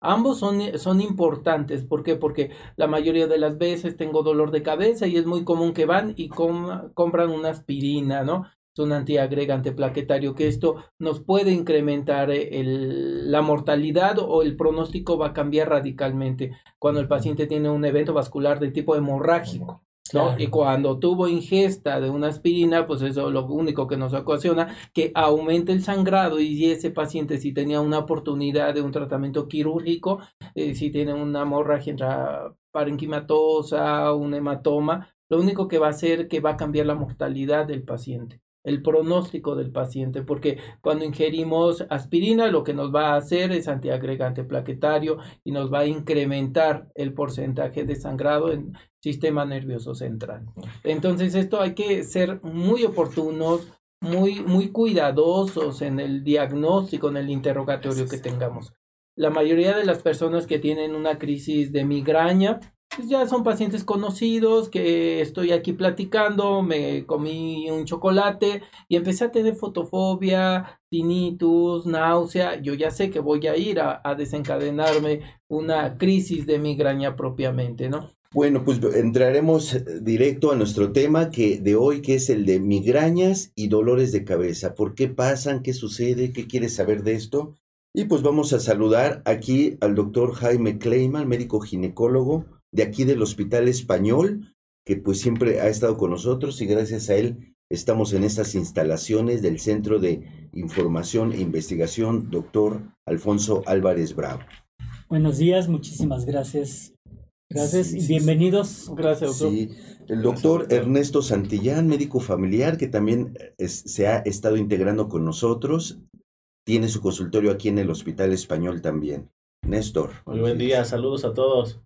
Ambos son, son importantes. ¿Por qué? Porque la mayoría de las veces tengo dolor de cabeza y es muy común que van y compran una aspirina, ¿no? Es un antiagregante plaquetario que esto nos puede incrementar eh, el, la mortalidad o el pronóstico va a cambiar radicalmente cuando el paciente tiene un evento vascular de tipo hemorrágico. Y cuando tuvo ingesta de una aspirina, pues eso lo único que nos ocasiona que aumente el sangrado y ese paciente si tenía una oportunidad de un tratamiento quirúrgico, eh, si tiene una hemorragia parenquimatosa, un hematoma, lo único que va a hacer que va a cambiar la mortalidad del paciente el pronóstico del paciente, porque cuando ingerimos aspirina lo que nos va a hacer es antiagregante plaquetario y nos va a incrementar el porcentaje de sangrado en sistema nervioso central. Entonces esto hay que ser muy oportunos, muy, muy cuidadosos en el diagnóstico, en el interrogatorio que tengamos. La mayoría de las personas que tienen una crisis de migraña pues ya son pacientes conocidos que estoy aquí platicando, me comí un chocolate y empecé a tener fotofobia, tinnitus, náusea. Yo ya sé que voy a ir a, desencadenarme una crisis de migraña propiamente, ¿no? Bueno, pues entraremos directo a nuestro tema que de hoy, que es el de migrañas y dolores de cabeza. ¿Por qué pasan? ¿Qué sucede? ¿Qué quieres saber de esto? Y pues vamos a saludar aquí al doctor Jaime Kleiman, médico ginecólogo de aquí del Hospital Español, que pues siempre ha estado con nosotros y gracias a él estamos en estas instalaciones del Centro de Información e Investigación, doctor Alfonso Álvarez Bravo. Buenos días, muchísimas gracias. Gracias y bienvenidos. Gracias, doctor. Sí, el doctor Ernesto Santillán, médico familiar, que también se ha estado integrando con nosotros, tiene su consultorio aquí en el Hospital Español también. Néstor. Muy buen día, saludos a todos.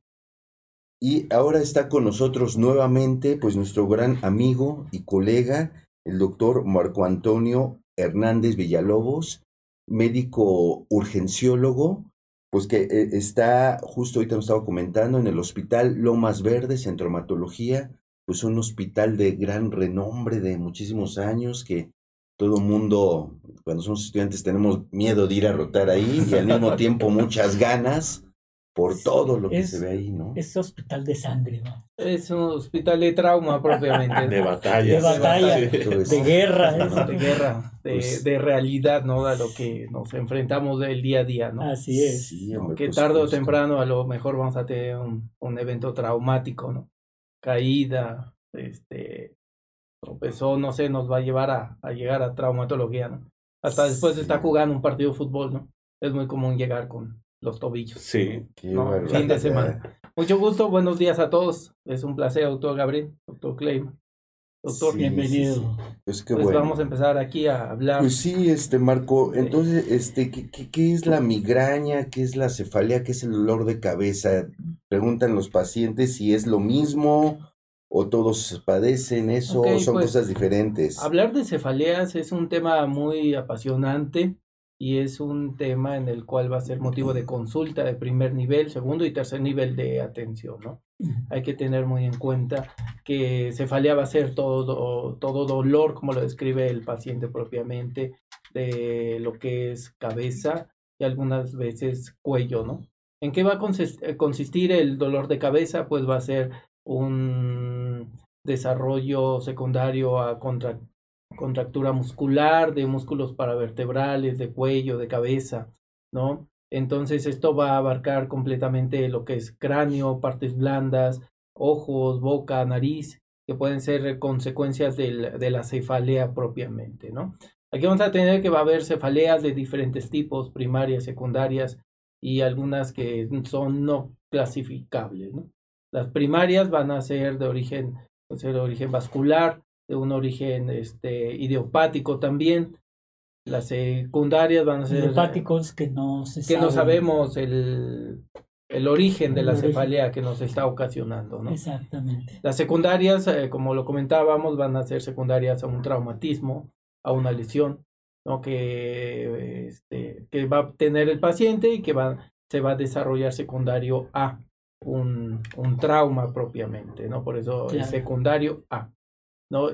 Y ahora está con nosotros nuevamente, pues nuestro gran amigo y colega, el doctor Marco Antonio Hernández Villalobos, médico urgenciólogo, pues que eh, está, justo ahorita nos estaba comentando, en el Hospital Lomas Verdes, en traumatología, pues un hospital de gran renombre de muchísimos años que todo mundo, cuando somos estudiantes, tenemos miedo de ir a rotar ahí y al mismo tiempo muchas ganas por todo lo que se ve ahí, ¿no? Es hospital de sangre, ¿no? Es un hospital de trauma propiamente. de batalla. De batalla, de, guerra. de guerra, pues de, realidad, ¿no? A lo que nos enfrentamos del día a día, ¿no? Así es. que tarde o temprano a lo mejor vamos a tener un, un evento traumático, ¿no? Caída, este, tropezó, no sé, nos va a llevar a, a llegar a traumatología, ¿no? Hasta después de estar jugando un partido de fútbol, ¿no? Es muy común llegar con los tobillos. Sí. fin de semana. Mucho gusto, buenos días a todos. Es un placer, doctor Gabriel, doctor Clay. Doctor, bienvenido. Pues, qué pues vamos a empezar aquí a hablar. Pues sí, este Marco, entonces, este, ¿qué, qué, es la migraña? ¿Qué es la cefalea? ¿Qué es el dolor de cabeza? Preguntan los pacientes si es lo mismo o todos padecen eso o son pues, cosas diferentes. Hablar de cefaleas es un tema muy apasionante y es un tema en el cual va a ser motivo de consulta de primer nivel, segundo y tercer nivel de atención, ¿no? Hay que tener muy en cuenta que cefalea va a ser todo, todo dolor, como lo describe el paciente propiamente, de lo que es cabeza y algunas veces cuello, ¿no? ¿En qué va a eh, consistir el dolor de cabeza? Pues va a ser un desarrollo secundario a contra contractura muscular, de músculos paravertebrales, de cuello, de cabeza, ¿no? Entonces esto va a abarcar completamente lo que es cráneo, partes blandas, ojos, boca, nariz, que pueden ser consecuencias de la cefalea propiamente, ¿no? Aquí vamos a tener que va a haber cefaleas de diferentes tipos, primarias, secundarias y algunas que son no clasificables. Las primarias van a ser de origen, ser de origen vascular, de un origen este, idiopático también. Las secundarias van a ser... Idiopáticos que no se Que no sabemos el, el origen de la cefalea que nos está ocasionando, ¿no? Exactamente. Las secundarias, eh, como lo comentábamos, van a ser secundarias a un traumatismo, a una lesión, ¿no? Que, este, que va a tener el paciente y que va, se va a desarrollar secundario a un, un trauma propiamente, ¿no? Por eso es secundario A.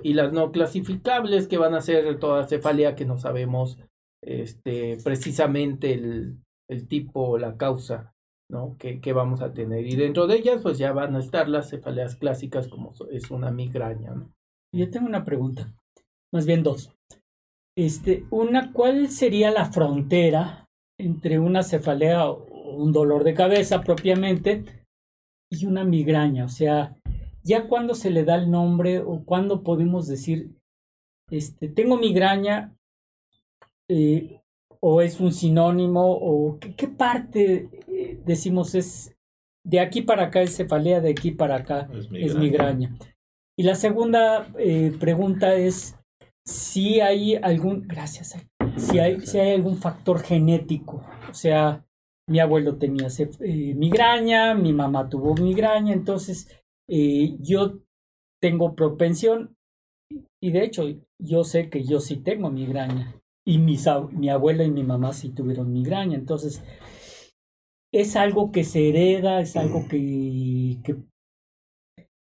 Y las no clasificables que van a ser toda cefalea que no sabemos este, precisamente el, el tipo, la causa ¿no? Que, que, vamos a tener. Y dentro de ellas, pues ya van a estar las cefaleas clásicas, como es una migraña. Yo tengo una pregunta, más bien dos. Este, una, ¿cuál sería la frontera entre una cefalea o un dolor de cabeza propiamente y una migraña? O sea, ya cuando se le da el nombre o cuando podemos decir, este, tengo migraña, eh, o es un sinónimo, o qué, parte eh, decimos es de aquí para acá es cefalea, de aquí para acá es migraña. Y la segunda eh, pregunta es si hay algún, gracias, si hay, si hay algún factor genético, o sea, mi abuelo tenía migraña, mi mamá tuvo migraña, entonces yo tengo propensión y de hecho yo sé que yo sí tengo migraña y mi abuela y mi mamá sí tuvieron migraña. Entonces, es algo que se hereda, es algo que, que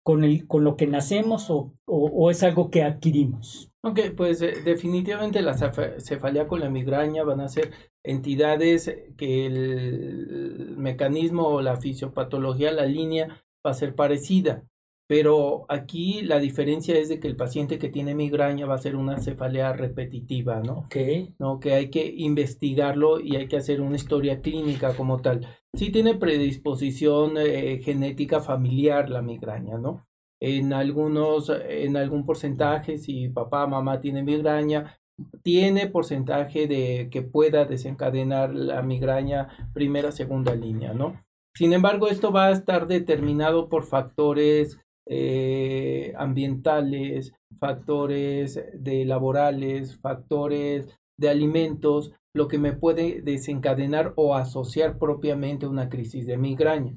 con, el, con lo que nacemos o, o, es algo que adquirimos. Ok, pues eh, definitivamente la cefalea con la migraña van a ser entidades que el mecanismo o la fisiopatología, la línea va a ser parecida. Pero aquí la diferencia es de que el paciente que tiene migraña va a ser una cefalea repetitiva, ¿no? Ok. ¿No? Que hay que investigarlo y hay que hacer una historia clínica como tal. Sí tiene predisposición eh, genética familiar la migraña, ¿no? En algunos, en algún porcentaje, si papá, mamá tiene migraña, tiene porcentaje de que pueda desencadenar la migraña primera, segunda línea, ¿no? Sin embargo, esto va a estar determinado por factores eh, ambientales, factores de laborales, factores de alimentos, lo que me puede desencadenar o asociar propiamente una crisis de migraña.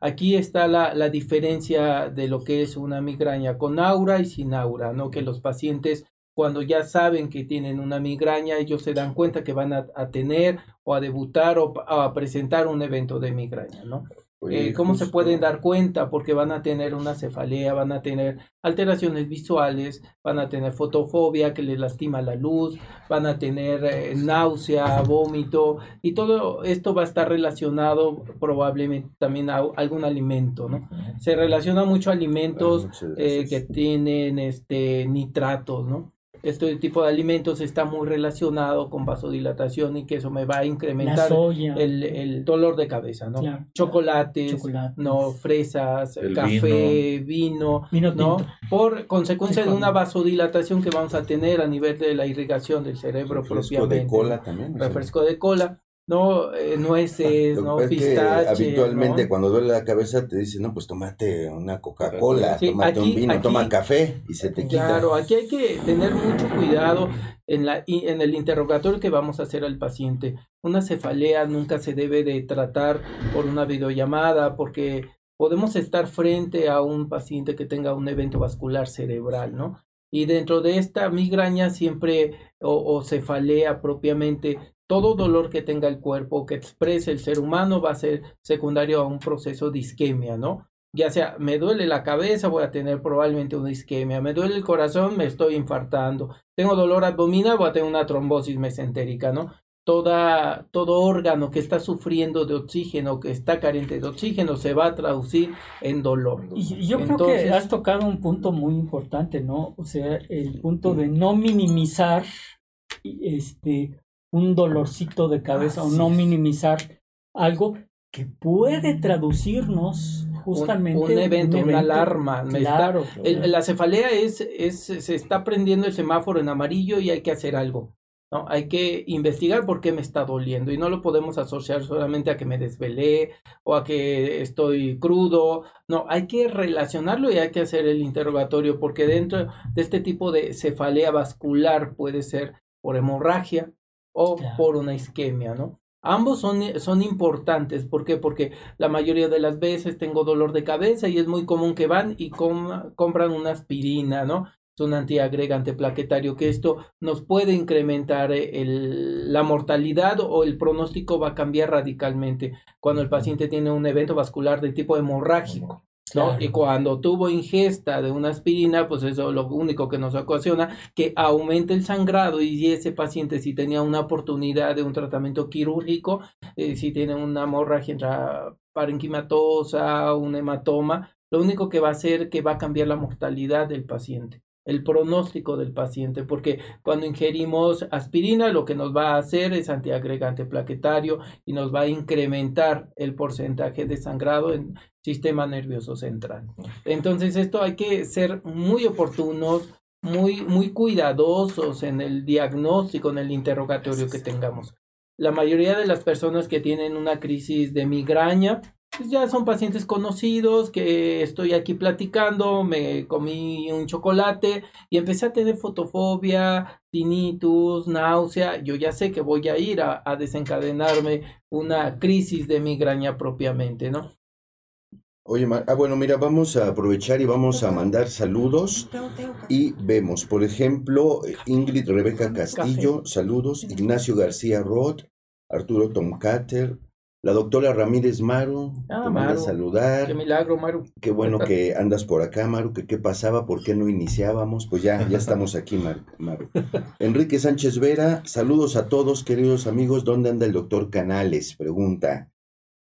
Aquí está la, la, diferencia de lo que es una migraña con aura y sin aura, ¿no? Que los pacientes cuando ya saben que tienen una migraña, ellos se dan cuenta que van a, a tener o a debutar o a presentar un evento de migraña, ¿no? Eh, ¿Cómo se pueden dar cuenta? Porque van a tener una cefalea, van a tener alteraciones visuales, van a tener fotofobia que les lastima la luz, van a tener eh, náusea, vómito y todo esto va a estar relacionado probablemente también a algún alimento, ¿no? Se relaciona mucho a alimentos eh, que tienen este nitratos, ¿no? Este tipo de alimentos está muy relacionado con vasodilatación y que eso me va a incrementar el, el, dolor de cabeza, ¿no? Chocolates, no fresas, café, vino, ¿no? Por consecuencia de una vasodilatación que vamos a tener a nivel de la irrigación del cerebro refresco de cola también. Refresco de cola no eh, nueces, no pistaches. habitualmente cuando duele la cabeza te dicen, no, pues tomate una Coca-Cola, tomate un vino, toma café y se te quita. Claro, aquí hay que tener mucho cuidado en, la, en el interrogatorio que vamos a hacer al paciente. Una cefalea nunca se debe de tratar por una videollamada porque podemos estar frente a un paciente que tenga un evento vascular cerebral, ¿no? Y dentro de esta migraña siempre o, o cefalea propiamente todo dolor que tenga el cuerpo, que exprese el ser humano, va a ser secundario a un proceso de isquemia, ¿no? Ya sea, me duele la cabeza, voy a tener probablemente una isquemia, me duele el corazón, me estoy infartando, tengo dolor abdominal, voy a tener una trombosis mesentérica, ¿no? Toda, todo órgano que está sufriendo de oxígeno, que está carente de oxígeno, se va a traducir en dolor. Y yo creo que has tocado un punto muy importante, ¿no? O sea, el punto de no minimizar este, un dolorcito de cabeza o no minimizar algo que puede traducirnos justamente un, evento, una alarma. Claro, la cefalea es, es, se está prendiendo el semáforo en amarillo y hay que hacer algo. ¿no? Hay que investigar por qué me está doliendo y no lo podemos asociar solamente a que me desvelé o a que estoy crudo. No, hay que relacionarlo y hay que hacer el interrogatorio porque dentro de este tipo de cefalea vascular puede ser por hemorragia, o por una isquemia, ¿no? Ambos son, son importantes, ¿por qué? Porque la mayoría de las veces tengo dolor de cabeza y es muy común que van y compran una aspirina, ¿no? Es un antiagregante plaquetario que esto nos puede incrementar eh, el, la mortalidad o el pronóstico va a cambiar radicalmente cuando el paciente tiene un evento vascular de tipo hemorrágico. ¿No? Y cuando tuvo ingesta de una aspirina, pues eso es lo único que nos ocasiona que aumente el sangrado y ese paciente si tenía una oportunidad de un tratamiento quirúrgico, eh, si tiene una hemorragia parenquimatosa, un hematoma, lo único que va a hacer que va a cambiar la mortalidad del paciente el pronóstico del paciente, porque cuando ingerimos aspirina lo que nos va a hacer es antiagregante plaquetario y nos va a incrementar el porcentaje de sangrado en sistema nervioso central. Entonces esto hay que ser muy oportunos, muy, muy cuidadosos en el diagnóstico, en el interrogatorio que tengamos. La mayoría de las personas que tienen una crisis de migraña, pues ya son pacientes conocidos que estoy aquí platicando, me comí un chocolate y empecé a tener fotofobia, tinnitus, náusea. Yo ya sé que voy a ir a, desencadenarme una crisis de migraña propiamente, ¿no? Oye, ah, bueno, mira, vamos a aprovechar y vamos a mandar saludos y vemos, por ejemplo, Ingrid Rebeca Castillo, saludos, Ignacio García Roth, Arturo Tomcater, la doctora Ramírez Maru, ah, te manda a saludar. Qué milagro, Maru. Qué bueno que andas por acá, Maru, que qué pasaba, por qué no iniciábamos. Pues ya, ya estamos aquí, Maru. Enrique Sánchez Vera, saludos a todos, queridos amigos. ¿Dónde anda el doctor Canales? Pregunta.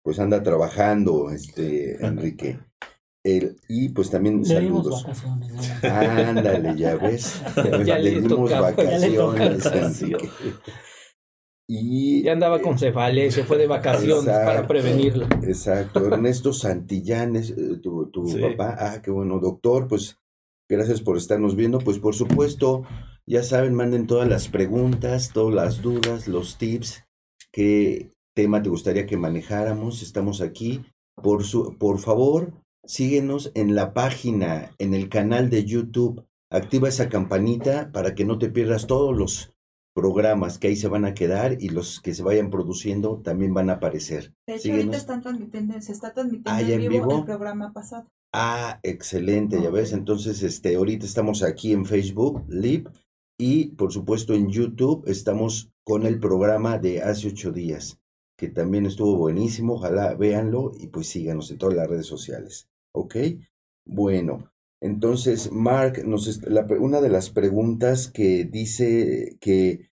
Pues anda trabajando, este, Enrique. El, y pues también saludos. Ándale, ya ves. Ya le, dimos vacaciones. Y, ya andaba con cefalea, se fue de vacaciones para prevenirlo. Exacto. Ernesto Santillanes, eh, tu, tu papá, ah, qué bueno, doctor, pues gracias por estarnos viendo. Pues por supuesto, ya saben, manden todas las preguntas, todas las dudas, los tips, qué tema te gustaría que manejáramos. Estamos aquí. Por, su, por favor, síguenos en la página, en el canal de YouTube. Activa esa campanita para que no te pierdas todos los programas que ahí se van a quedar y los que se vayan produciendo también van a aparecer. De hecho, ahorita están transmitiendo, se está transmitiendo ah, en, vivo el programa pasado. Ah, excelente, ya ves. Entonces, este, ahorita estamos aquí en Facebook Live y por supuesto en YouTube estamos con el programa de hace ocho días, que también estuvo buenísimo. Ojalá véanlo y pues síganos en todas las redes sociales. ¿Ok? Bueno, entonces, Mark, nos una de las preguntas que dice que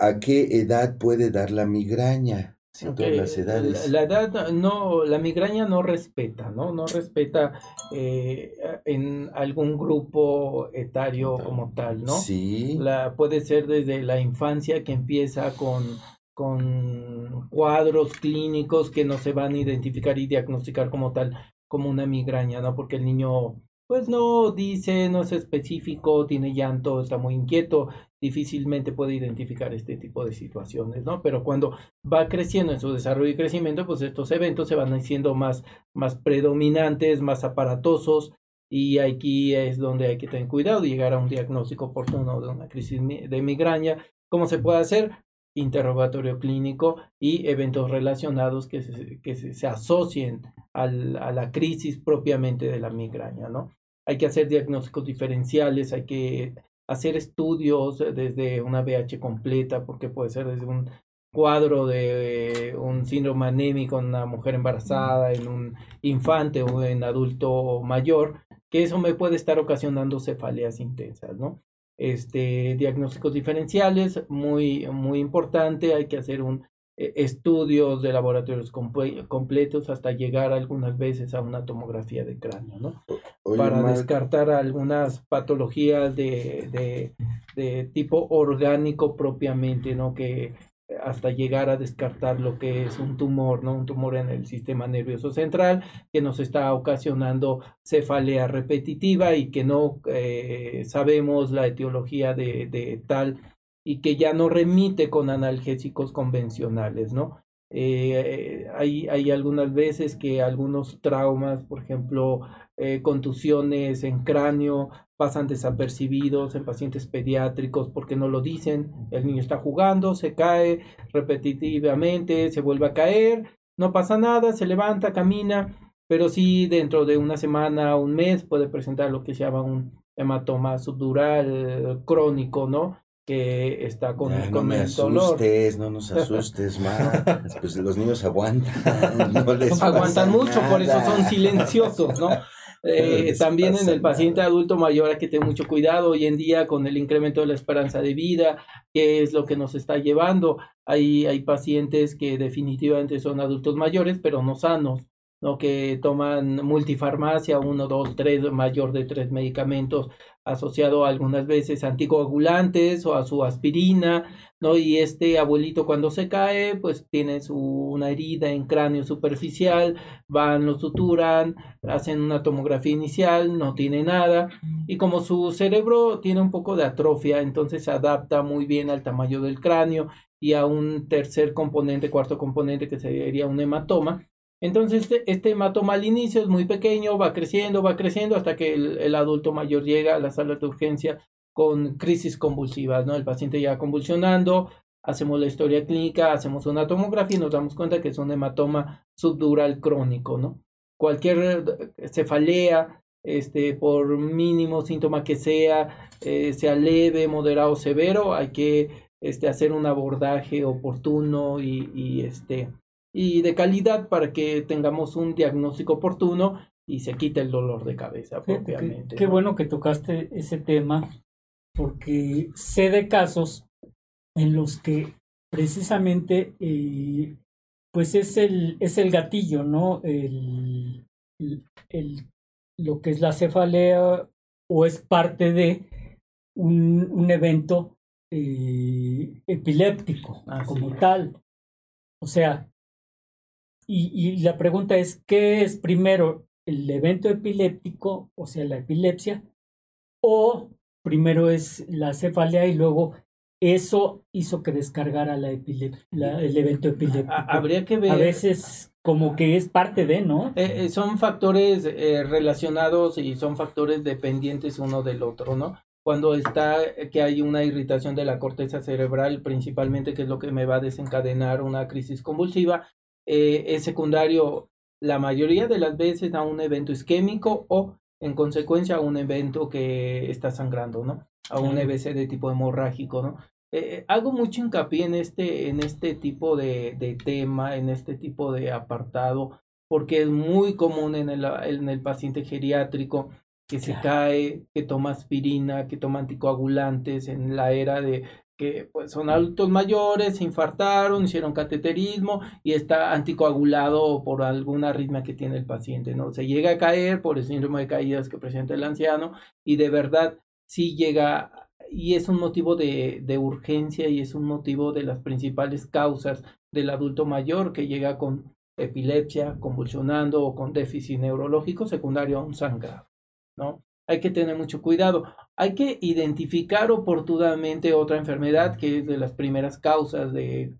a qué edad puede dar la migraña. las edades. La, edad no, la migraña no respeta, ¿no? No respeta eh, en algún grupo etario como tal, ¿no? Sí. La, puede ser desde la infancia que empieza con, con cuadros clínicos que no se van a identificar y diagnosticar como tal, como una migraña, ¿no? Porque el niño pues no dice, no es específico, tiene llanto, está muy inquieto, difícilmente puede identificar este tipo de situaciones, ¿no? Pero cuando va creciendo en su desarrollo y crecimiento, pues estos eventos se van haciendo más, más predominantes, más aparatosos, y aquí es donde hay que tener cuidado y llegar a un diagnóstico oportuno de una crisis de migraña. ¿Cómo se puede hacer? Interrogatorio clínico y eventos relacionados que se, que se, asocien al, a la crisis propiamente de la migraña, ¿no? Hay que hacer diagnósticos diferenciales, hay que hacer estudios desde una VH completa, porque puede ser desde un cuadro de un síndrome anémico en una mujer embarazada, en un infante o en adulto mayor, que eso me puede estar ocasionando cefaleas intensas, ¿no? Este, diagnósticos diferenciales, muy, muy importante, hay que hacer un eh, estudios de laboratorios completos hasta llegar algunas veces a una tomografía de cráneo, ¿no? Para descartar algunas patologías de, de, de, tipo orgánico propiamente, ¿no? Que hasta llegar a descartar lo que es un tumor, ¿no? Un tumor en el sistema nervioso central que nos está ocasionando cefalea repetitiva y que no eh, sabemos la etiología de, de, tal y que ya no remite con analgésicos convencionales, ¿no? Eh, hay, hay algunas veces que algunos traumas, por ejemplo, eh, contusiones en cráneo, pasan desapercibidos en pacientes pediátricos porque no lo dicen. El niño está jugando, se cae repetitivamente, se vuelve a caer, no pasa nada, se levanta, camina, pero sí dentro de una semana, un mes puede presentar lo que se llama un hematoma subdural crónico, ¿no? Que está con, no me asustes, no nos asustes más. pues los niños aguantan. aguantan mucho, por eso son silenciosos, ¿no? Eh, también en el paciente adulto mayor hay que tener mucho cuidado hoy en día con el incremento de la esperanza de vida, que es lo que nos está llevando. Hay, hay pacientes que definitivamente son adultos mayores, pero no sanos. ¿no? que toman multifarmacia, uno, dos, tres, mayor de tres medicamentos asociado algunas veces anticoagulantes o a su aspirina, ¿no? Y este abuelito cuando se cae, pues tiene su, una herida en cráneo superficial, van, lo suturan, hacen una tomografía inicial, no tiene nada, y como su cerebro tiene un poco de atrofia, entonces se adapta muy bien al tamaño del cráneo y a un tercer componente, cuarto componente que sería un hematoma, entonces, este, este, hematoma al inicio es muy pequeño, va creciendo, va creciendo hasta que el, adulto mayor llega a la sala de urgencia con crisis convulsivas, ¿no? El paciente ya convulsionando, hacemos la historia clínica, hacemos una tomografía y nos damos cuenta que es un hematoma subdural crónico, ¿no? Cualquier cefalea, este, por mínimo síntoma que sea, eh, sea leve, moderado o severo, hay que este, hacer un abordaje oportuno y, y este, y de calidad para que tengamos un diagnóstico oportuno y se quite el dolor de cabeza propiamente. Qué, bueno que tocaste ese tema porque sé de casos en los que precisamente eh, pues es el, es el gatillo, ¿no? El, el, lo que es la cefalea o es parte de un, un evento eh, epiléptico como tal. O sea, y, la pregunta es, ¿qué es primero el evento epiléptico, o sea, la epilepsia, o primero es la cefalea y luego eso hizo que descargara la, la el evento epiléptico? Habría que ver. A veces como que es parte de, ¿no? Eh, eh, son factores eh, relacionados y son factores dependientes uno del otro, ¿no? Cuando está que hay una irritación de la corteza cerebral, principalmente, que es lo que me va a desencadenar una crisis convulsiva, eh, es secundario la mayoría de las veces a un evento isquémico o en consecuencia a un evento que está sangrando, ¿no? A un EBC de tipo hemorrágico, ¿no? Eh, eh, hago mucho hincapié en este, en este tipo de, de, tema, en este tipo de apartado, porque es muy común en el, en el paciente geriátrico que se cae, que toma aspirina, que toma anticoagulantes en la era de que pues son adultos mayores, se infartaron, hicieron cateterismo y está anticoagulado por alguna arritmia que tiene el paciente, ¿no? Se llega a caer por el síndrome de caídas que presenta el anciano y de verdad sí llega y es un motivo de, de urgencia y es un motivo de las principales causas del adulto mayor que llega con epilepsia, convulsionando o con déficit neurológico secundario a un sangrado, ¿no? hay que tener mucho cuidado. Hay que identificar oportunamente otra enfermedad que es de las primeras causas de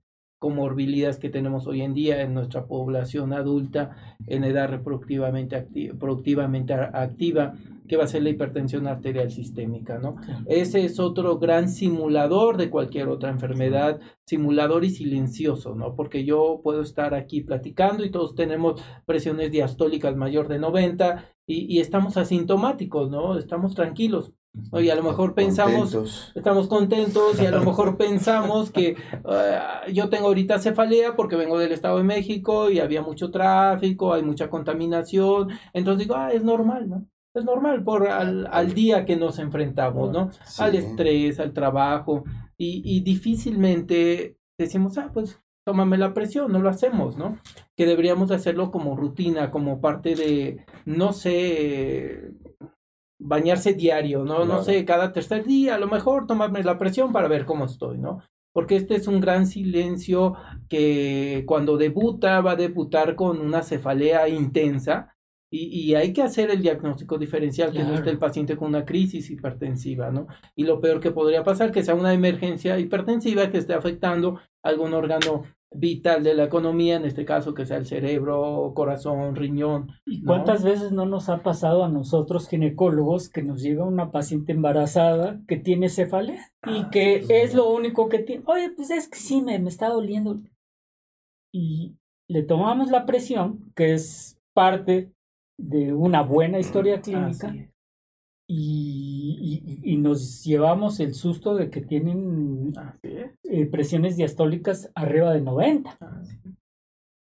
comorbilidades que tenemos hoy en día en nuestra población adulta en edad reproductivamente activa, productivamente activa, que va a ser la hipertensión arterial sistémica, ¿no? Ese es otro gran simulador de cualquier otra enfermedad, simulador y silencioso, ¿no? Porque yo puedo estar aquí platicando y todos tenemos presiones diastólicas mayor de 90 y, y estamos asintomáticos, ¿no? Estamos tranquilos y a lo mejor pensamos, estamos contentos y a lo mejor pensamos que ah, yo tengo ahorita cefalea porque vengo del Estado de México y había mucho tráfico, hay mucha contaminación, entonces digo, ah, es normal, ¿no? Es normal por al, al día que nos enfrentamos, ¿no? Al estrés, al trabajo. Y, y difícilmente decimos, ah, pues tómame la presión, no lo hacemos, ¿no? Que deberíamos hacerlo como rutina, como parte de, no sé, bañarse diario, ¿no? No sé, cada tercer día, a lo mejor tomarme la presión para ver cómo estoy, ¿no? Porque este es un gran silencio que cuando debuta va a debutar con una cefalea intensa y, y hay que hacer el diagnóstico diferencial, que no esté el paciente con una crisis hipertensiva, ¿no? Y lo peor que podría pasar, que sea una emergencia hipertensiva que esté afectando algún órgano vital de la economía, en este caso que sea el cerebro, corazón, riñón. ¿Y cuántas veces no nos ha pasado a nosotros ginecólogos que nos llega una paciente embarazada que tiene cefalea y ah, que es lo único que tiene? Oye, pues es que sí, me, me está doliendo. Y le tomamos la presión, que es parte de una buena historia clínica, y, y, nos llevamos el susto de que tienen eh, presiones diastólicas arriba de 90.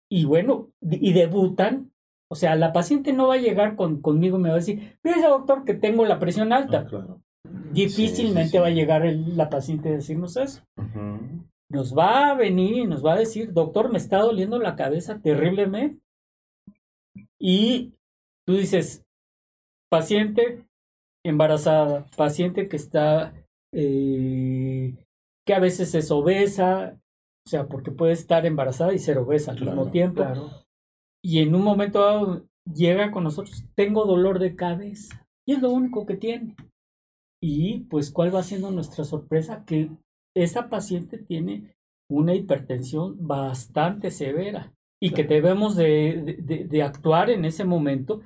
Y bueno, y debutan O sea, la paciente no va a llegar con, conmigo y me va a decir, fíjese doctor que tengo la presión alta. Ah, Difícilmente va a llegar la paciente a decirnos eso. Nos va a venir y nos va a decir, doctor, me está doliendo la cabeza terriblemente. Y tú dices, paciente embarazada, paciente que está, eh, que a veces es obesa, o sea, porque puede estar embarazada y ser obesa al mismo tiempo. Y en un momento llega con nosotros, tengo dolor de cabeza. Y es lo único que tiene. Y pues, ¿cuál va siendo nuestra sorpresa? Que esa paciente tiene una hipertensión bastante severa y que debemos de, de, actuar en ese momento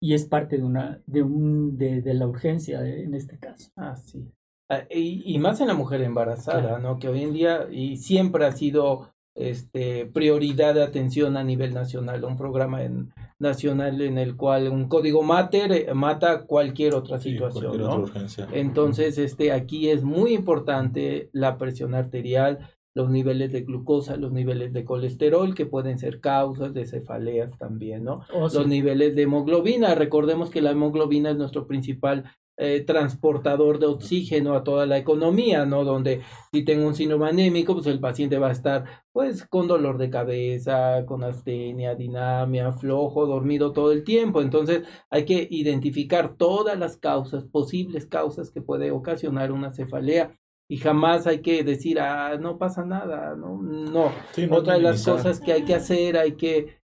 y es parte de una de un de, la urgencia en este caso. Ah, sí. Ah, y, más en la mujer embarazada, ¿no? Que hoy en día y siempre ha sido este prioridad de atención a nivel nacional, un programa en, nacional en el cual un código mater eh, mata cualquier otra situación, ¿no? Entonces, este aquí es muy importante la presión arterial, los niveles de glucosa, los niveles de colesterol, que pueden ser causas de cefaleas también, ¿no? Oh, los niveles de hemoglobina, recordemos que la hemoglobina es nuestro principal eh, transportador de oxígeno a toda la economía, ¿no? Donde si tengo un síndrome anémico, pues el paciente va a estar, pues, con dolor de cabeza, con astenia, dinamia, flojo, dormido todo el tiempo. Entonces, hay que identificar todas las causas, posibles causas que puede ocasionar una cefalea y jamás hay que decir, ah, no pasa nada, no, no. Otra de las cosas que hay que hacer, hay que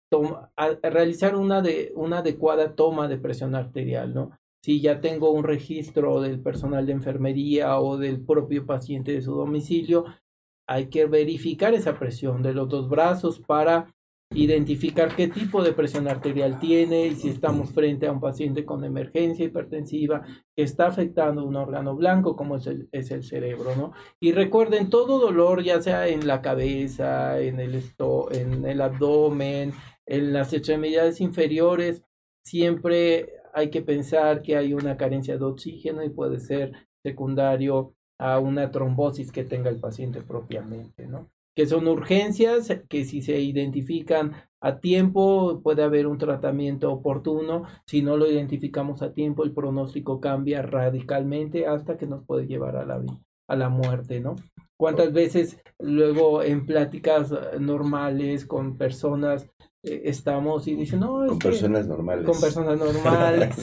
realizar una, de, una adecuada toma de presión arterial, ¿no? Si ya tengo un registro del personal de enfermería o del propio paciente de su domicilio, hay que verificar esa presión de los dos brazos para identificar qué tipo de presión arterial tiene y si estamos frente a un paciente con emergencia hipertensiva que está afectando un órgano blanco como es el, es el cerebro, ¿no? Y recuerden, todo dolor, ya sea en la cabeza, en el, esto, en el abdomen, en las extremidades inferiores, siempre hay que pensar que hay una carencia de oxígeno y puede ser secundario a una trombosis que tenga el paciente propiamente, ¿no? Que son urgencias que si se identifican a tiempo puede haber un tratamiento oportuno, si no lo identificamos a tiempo el pronóstico cambia radicalmente hasta que nos puede llevar a la, a la muerte, ¿no? ¿Cuántas veces luego en pláticas normales con personas eh, estamos y dicen, no, con personas normales. Con personas normales.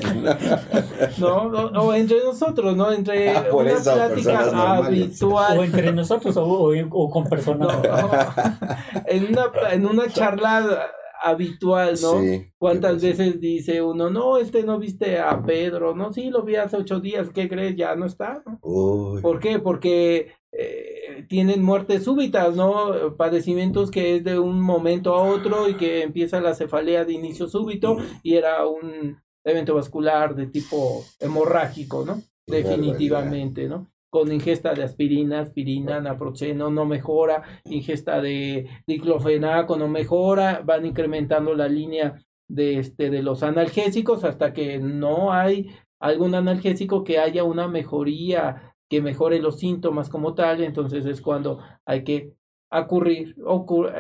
no, o entre nosotros, ¿no? Entre ah, una plática habitual. O entre nosotros o, con personas. en, una, en una charla habitual, ¿no? ¿Cuántas veces dice uno, no, este no viste a Pedro? No, sí, lo vi hace ocho días, ¿qué crees? Ya no está. ¿Por qué? Porque eh, tienen muertes súbitas, ¿no? Padecimientos que es de un momento a otro y que empieza la cefalea de inicio súbito y era un evento vascular de tipo hemorrágico, ¿no? Definitivamente, ¿no? Con ingesta de aspirina, aspirina, naproxeno no mejora, ingesta de diclofenaco no mejora, van incrementando la línea de este de los analgésicos hasta que no hay algún analgésico que haya una mejoría que mejore los síntomas como tal, entonces es cuando hay que acurrir,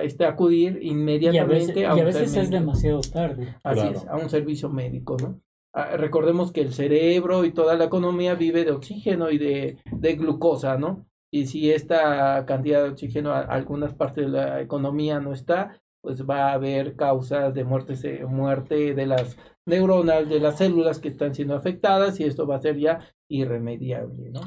este, acudir inmediatamente a, veces, es demasiado tarde. Así es, a un servicio médico, ¿no? Ah, recordemos que el cerebro y toda la economía vive de oxígeno y de, de glucosa, ¿no? Y si esta cantidad de oxígeno a algunas partes de la economía no está, pues va a haber causas de muerte, muerte de las neuronas, de las células que están siendo afectadas y esto va a ser ya irremediable, ¿no?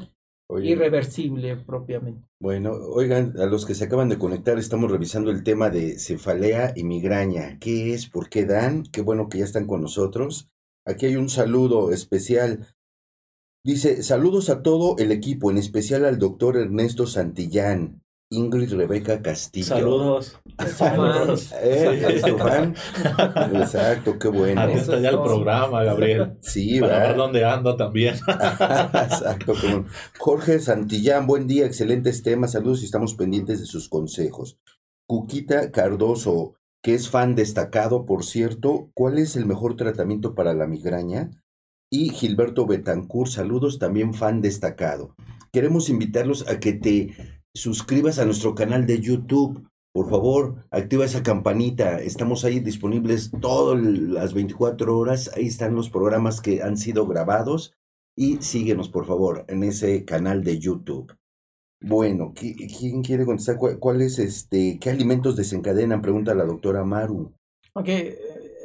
irreversible propiamente. Bueno, oigan, a los que se acaban de conectar, estamos revisando el tema de cefalea y migraña. ¿Qué es? ¿Por qué dan? Qué bueno que ya están con nosotros. Aquí hay un saludo especial. Dice, saludos a todo el equipo, en especial al doctor Ernesto Santillán. Ingrid Rebeca Castillo. Saludos. Saludos. ¿Eh? Exacto, qué bueno. Atento ya el programa, Gabriel. Sí, Para ver dónde ando también. Exacto. Jorge Santillán, buen día, excelentes temas. Saludos y estamos pendientes de sus consejos. Cuquita Cardoso, que es fan destacado, por cierto, ¿cuál es el mejor tratamiento para la migraña? Y Gilberto Betancourt, saludos, también fan destacado. Queremos invitarlos a que te suscribas a nuestro canal de YouTube. por favor, activa esa campanita. Estamos ahí disponibles todas las 24 horas. Ahí están los programas que han sido grabados. Y síguenos, por favor, en ese canal de YouTube. Bueno, ¿quién quiere contestar? ¿Cuál, es este, qué alimentos desencadenan? Pregunta la doctora Maru. Ok, eh,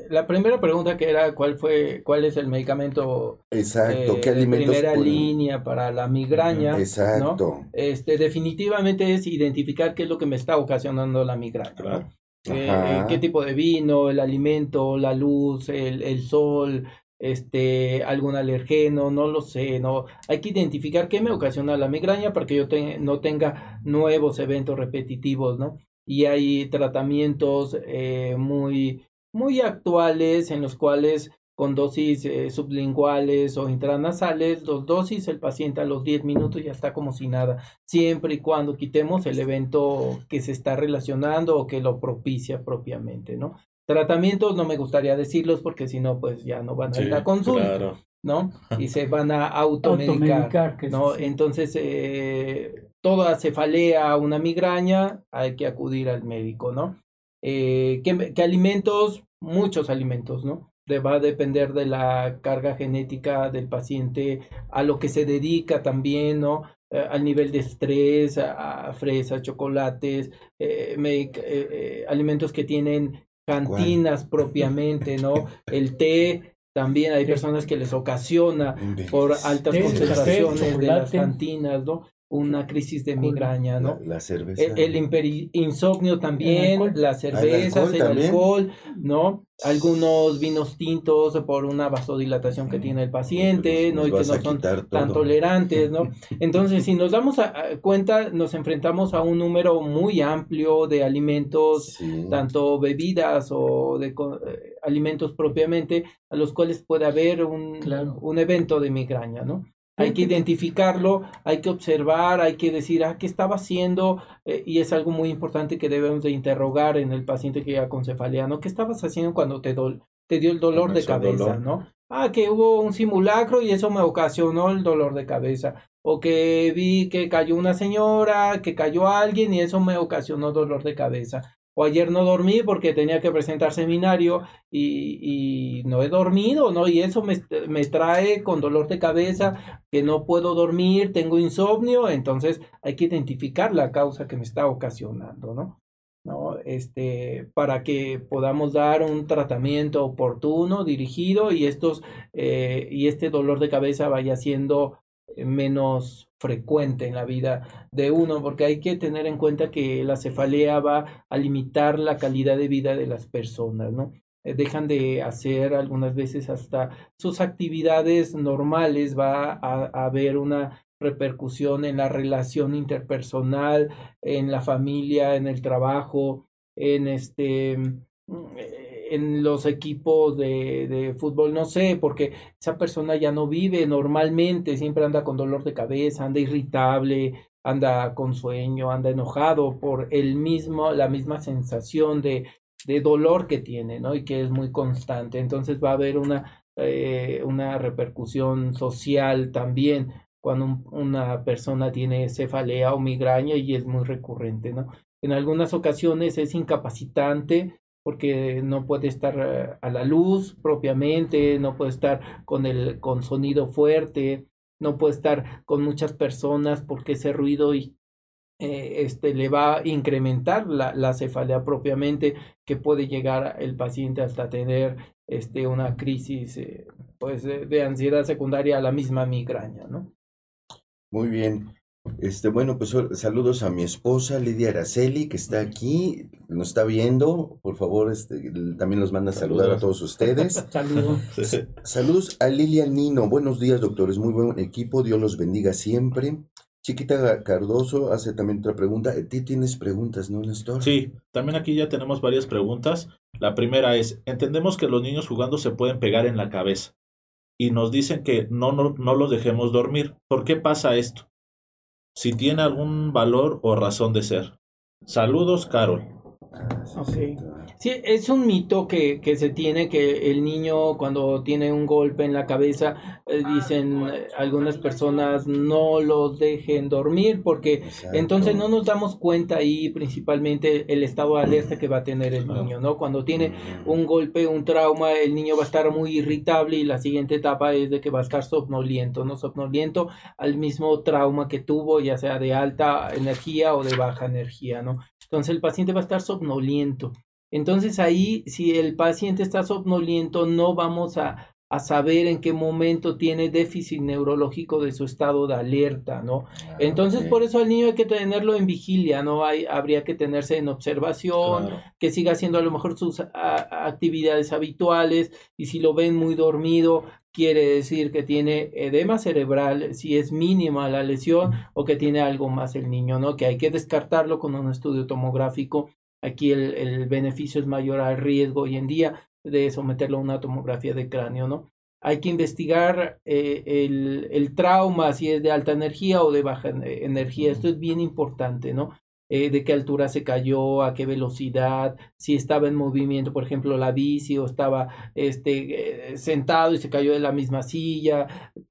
la primera pregunta que era cuál fue, cuál es el medicamento Exacto, ¿qué eh, alimentos primera línea para la migraña. Exacto. Este, definitivamente es identificar qué es lo que me está ocasionando la migraña. Eh, qué tipo de vino, el alimento, la luz, el, el sol, este, algún alergeno, no lo sé, no. Hay que identificar qué me ocasiona la migraña para que yo no tenga nuevos eventos repetitivos, ¿no? Y hay tratamientos eh, muy, muy actuales en los cuales con dosis eh, sublinguales o intranasales, dos dosis, el paciente a los 10 minutos ya está como si nada, siempre y cuando quitemos el evento que se está relacionando o que lo propicia propiamente, ¿no? Tratamientos no me gustaría decirlos porque si no, pues ya no van a ir a consulta, ¿no? Y se van a automedicar, ¿no? Entonces, eh, toda cefalea, una migraña, hay que acudir al médico, ¿no? Eh, ¿qué, alimentos? Muchos alimentos, ¿no? va a depender de la carga genética del paciente, a lo que se dedica también, ¿no? Eh, al nivel de estrés, a, fresas, chocolates, eh, alimentos que tienen cantinas propiamente, ¿no? El té, también hay personas que les ocasiona por altas concentraciones de las cantinas, ¿no? Una crisis de migraña, ¿no? La, cerveza. El, insomnio también, las cervezas, el alcohol, ¿no? Algunos vinos tintos por una vasodilatación que tiene el paciente, ¿no? Y que no son tan tolerantes, ¿no? Entonces, si nos damos cuenta, nos enfrentamos a un número muy amplio de alimentos, tanto bebidas o de eh, alimentos propiamente, a los cuales puede haber un, un evento de migraña, ¿no? Hay que identificarlo, hay que observar, hay que decir, ah, ¿qué estaba haciendo? Eh, y es algo muy importante que debemos de interrogar en el paciente que llega con cefalea, ¿no? ¿Qué estabas haciendo cuando te, te dio el dolor de cabeza, no? Ah, que hubo un simulacro y eso me ocasionó el dolor de cabeza. O que vi que cayó una señora, que cayó alguien y eso me ocasionó dolor de cabeza o ayer no dormí porque tenía que presentar seminario y, no he dormido, ¿no? Y eso me, me, trae con dolor de cabeza, que no puedo dormir, tengo insomnio, entonces hay que identificar la causa que me está ocasionando, ¿no? ¿no? Este, para que podamos dar un tratamiento oportuno, dirigido y estos, eh, y este dolor de cabeza vaya siendo menos frecuente en la vida de uno, porque hay que tener en cuenta que la cefalea va a limitar la calidad de vida de las personas, ¿no? Eh, dejan de hacer algunas veces hasta sus actividades normales, va a, haber una repercusión en la relación interpersonal, en la familia, en el trabajo, en este en los equipos de, de, fútbol, no sé, porque esa persona ya no vive normalmente, siempre anda con dolor de cabeza, anda irritable, anda con sueño, anda enojado por el mismo, la misma sensación de, de dolor que tiene, ¿no? Y que es muy constante. Entonces va a haber una, eh, una repercusión social también cuando una persona tiene cefalea o migraña y es muy recurrente, ¿no? En algunas ocasiones es incapacitante porque no puede estar eh, a la luz propiamente, no puede estar con el con sonido fuerte, no puede estar con muchas personas porque ese ruido eh, este, le va a incrementar la, la, cefalea propiamente que puede llegar el paciente hasta tener este, una crisis eh, pues, de, ansiedad secundaria a la misma migraña, ¿no? Muy bien. Este, bueno, pues saludos a mi esposa Lidia Araceli, que está aquí, nos está viendo. Por favor, este, también los manda a saludar a todos ustedes. Saludos. Saludos a Lilia Nino. Buenos días, doctores. Muy buen equipo. Dios los bendiga siempre. Chiquita Cardoso hace también otra pregunta. ¿Tú tienes preguntas, no, Néstor? Sí, también aquí ya tenemos varias preguntas. La primera es, entendemos que los niños jugando se pueden pegar en la cabeza y nos dicen que no, no, no los dejemos dormir. ¿Por qué pasa esto? Si tiene algún valor o razón de ser. Saludos, Carol. Es un mito que, que, se tiene que el niño cuando tiene un golpe en la cabeza, eh, dicen eh, algunas personas no los dejen dormir porque entonces no nos damos cuenta ahí principalmente el estado de alerta que va a tener el niño, ¿no? Cuando tiene mm. un golpe, un trauma, el niño va a estar muy irritable y la siguiente etapa es de que va a estar somnoliento, ¿no? Somnoliento al mismo trauma que tuvo, ya sea de alta energía o de baja energía, ¿no? Entonces el paciente va a estar somnoliento. Entonces ahí, si el paciente está somnoliento, no vamos a, a saber en qué momento tiene déficit neurológico de su estado de alerta, ¿no? Ah, Entonces, por eso al niño hay que tenerlo en vigilia, ¿no? Hay, habría que tenerse en observación, que siga haciendo a lo mejor sus actividades habituales, y si lo ven muy dormido, quiere decir que tiene edema cerebral, si es mínima la lesión, o que tiene algo más el niño, ¿no? Que hay que descartarlo con un estudio tomográfico. Aquí el, el beneficio es mayor al riesgo hoy en día, de someterlo a una tomografía de cráneo, ¿no? Hay que investigar eh, el, el, trauma, si es de alta energía o de baja energía. Esto es bien importante, ¿no? Eh, de qué altura se cayó, a qué velocidad, si estaba en movimiento, por ejemplo, la bici o estaba este, eh, sentado y se cayó de la misma silla,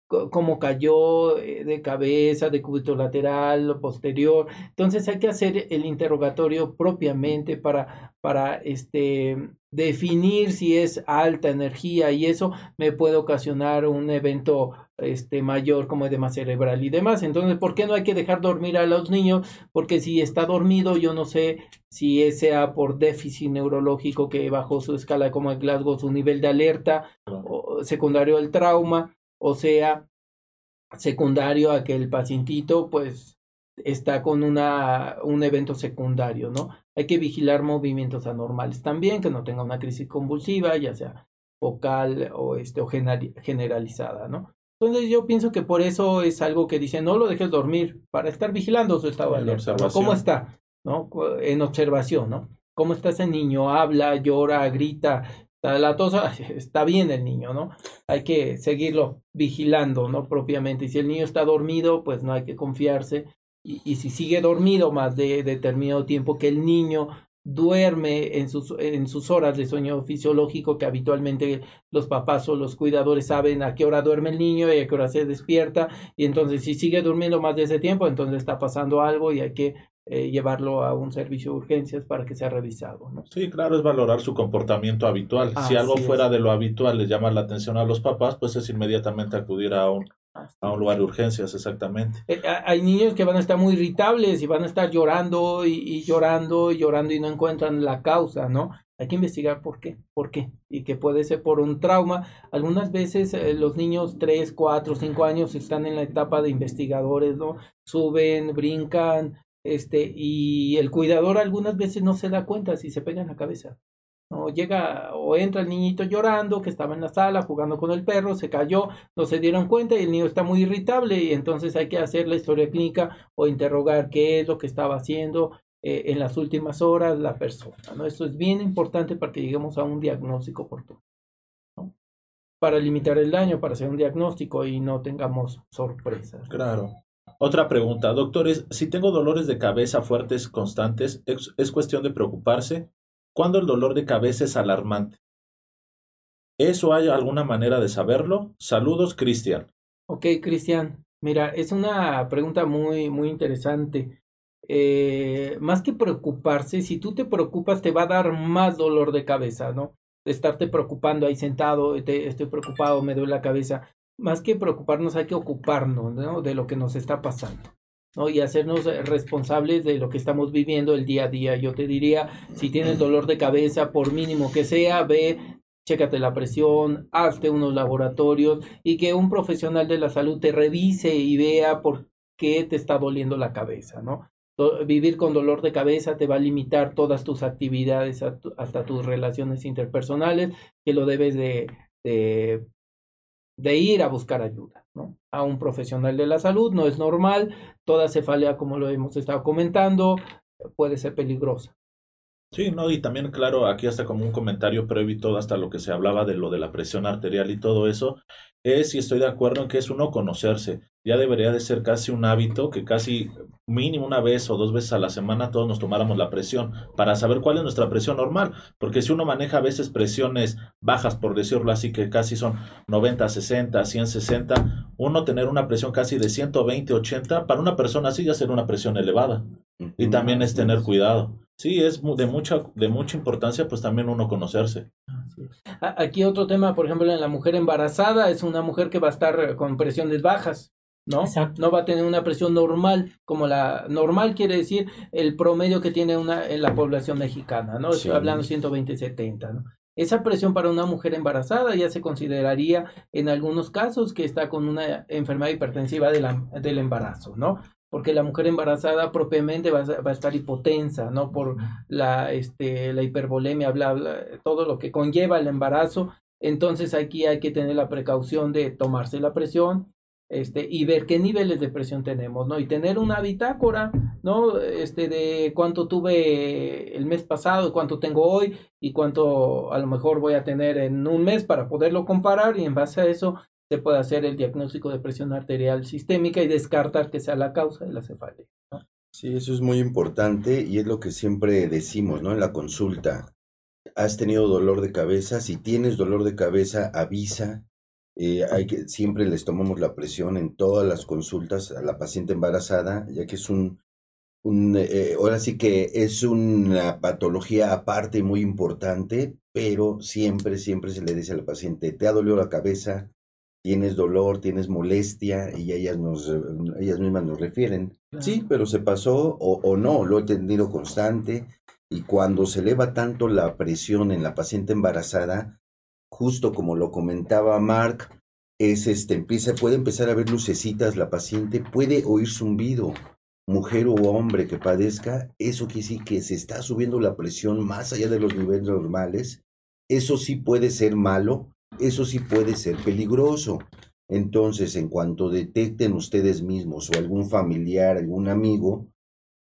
cómo cayó eh, de cabeza, de cúbito lateral, posterior. Entonces hay que hacer el interrogatorio propiamente para, para este, definir si es alta energía y eso me puede ocasionar un evento este, mayor como edema cerebral y demás. Entonces, ¿por qué no hay que dejar dormir a los niños? Porque si está dormido, yo no sé si sea por déficit neurológico que bajó su escala como el Glasgow, su nivel de alerta, o secundario al trauma, o sea, secundario a que el pacientito pues está con una, un evento secundario, ¿no? Hay que vigilar movimientos anormales también, que no tenga una crisis convulsiva, ya sea focal o, este, o generalizada, ¿no? Entonces yo pienso que por eso es algo que dice, no lo dejes dormir, para estar vigilando su estado de alerta, ¿Cómo está? ¿no? En observación, ¿no? ¿Cómo está ese niño? Habla, llora, grita, la tos, está bien el niño, ¿no? Hay que seguirlo vigilando, ¿no? Propiamente. Y si el niño está dormido, pues no hay que confiarse. Y, si sigue dormido más de determinado tiempo que el niño duerme en sus, en sus horas de sueño fisiológico que habitualmente los papás o los cuidadores saben a qué hora duerme el niño y a qué hora se despierta y entonces si sigue durmiendo más de ese tiempo entonces está pasando algo y hay que eh, llevarlo a un servicio de urgencias para que sea revisado. ¿no? Sí, claro, es valorar su comportamiento habitual. si algo fuera de lo habitual le llama la atención a los papás, pues es inmediatamente acudir a un, a un lugar de urgencias, exactamente. Eh, hay niños que van a estar muy irritables y van a estar llorando y, llorando y llorando y no encuentran la causa, ¿no? Hay que investigar por qué, por qué, y que puede ser por un trauma. Algunas veces eh, los niños 3, 4, 5 años están en la etapa de investigadores, ¿no? Suben, brincan, este, y el cuidador algunas veces no se da cuenta si se pega en la cabeza. No llega o entra el niñito llorando que estaba en la sala jugando con el perro, se cayó, no se dieron cuenta y el niño está muy irritable y entonces hay que hacer la historia clínica o interrogar qué es lo que estaba haciendo eh, en las últimas horas la persona. ¿no? Esto es bien importante para que lleguemos a un diagnóstico oportuno. ¿no? Para limitar el daño, para hacer un diagnóstico y no tengamos sorpresas. Claro. Otra pregunta, doctores, si tengo dolores de cabeza fuertes constantes, ¿es, cuestión de preocuparse? ¿Cuándo el dolor de cabeza es alarmante? ¿Eso hay alguna manera de saberlo? Saludos, Cristian. Ok, Cristian. Mira, es una pregunta muy, muy interesante. Eh, más que preocuparse, si tú te preocupas, te va a dar más dolor de cabeza, ¿no? De estarte preocupando ahí sentado, estoy preocupado, me duele la cabeza más que preocuparnos, hay que ocuparnos ¿no? de lo que nos está pasando. ¿no? y hacernos responsables de lo que estamos viviendo el día a día. Yo te diría, si tienes dolor de cabeza, por mínimo que sea, ve, chécate la presión, hazte unos laboratorios y que un profesional de la salud te revise y vea por qué te está doliendo la cabeza, ¿no? Vivir con dolor de cabeza te va a limitar todas tus actividades, hasta tus relaciones interpersonales, que lo debes de, de de ir a buscar ayuda, ¿no? A un profesional de la salud no es normal, toda cefalea, como lo hemos estado comentando, puede ser peligrosa. Sí, no, y también, claro, aquí hasta como un comentario previo y todo, hasta lo que se hablaba de lo de la presión arterial y todo eso, es, y estoy de acuerdo en que es uno conocerse. Ya debería de ser casi un hábito que casi mínimo una vez o dos veces a la semana todos nos tomáramos la presión para saber cuál es nuestra presión normal. Porque si uno maneja a veces presiones bajas, por decirlo así, que casi son 90, 60, 100, 60, uno tener una presión casi de 120, 80, para una persona así ya ser una presión elevada. Y también es tener cuidado. Sí, es de mucha, de mucha importancia, pues también uno conocerse. Aquí otro tema, por ejemplo, en la mujer embarazada, es una mujer que va a estar con presiones bajas, ¿no? No va a tener una presión normal, como la normal quiere decir el promedio que tiene una en la población mexicana, ¿no? Estoy hablando 120-70, ¿no? Esa presión para una mujer embarazada ya se consideraría en algunos casos que está con una enfermedad hipertensiva de la, del embarazo, ¿no? Porque la mujer embarazada propiamente va, a estar hipotensa, ¿no? Por la, este, la hipervolemia, bla, bla, todo lo que conlleva el embarazo. Entonces aquí hay que tener la precaución de tomarse la presión, este, y ver qué niveles de presión tenemos, ¿no? Y tener una bitácora, ¿no? Este, de cuánto tuve el mes pasado, cuánto tengo hoy y cuánto a lo mejor voy a tener en un mes para poderlo comparar y en base a eso se puede hacer el diagnóstico de presión arterial sistémica y descartar que sea la causa de la cefalea. Sí, eso es muy importante y es lo que siempre decimos, ¿no? En la consulta, has tenido dolor de cabeza, si tienes dolor de cabeza, avisa. Eh, hay que, siempre les tomamos la presión en todas las consultas a la paciente embarazada, ya que es un, un eh, ahora sí que es una patología aparte muy importante, pero siempre, siempre se le dice a la paciente, te ha dolido la cabeza, tienes dolor, tienes molestia, y ellas, nos, ellas mismas nos refieren, sí, pero se pasó o, o, no, lo he tenido constante, y cuando se eleva tanto la presión en la paciente embarazada, justo como lo comentaba Mark, es este, empieza, puede empezar a ver lucecitas la paciente, puede oír zumbido, mujer o hombre que padezca, eso quiere decir que se está subiendo la presión más allá de los niveles normales, eso sí puede ser malo, eso sí puede ser peligroso. Entonces, en cuanto detecten ustedes mismos o algún familiar, algún amigo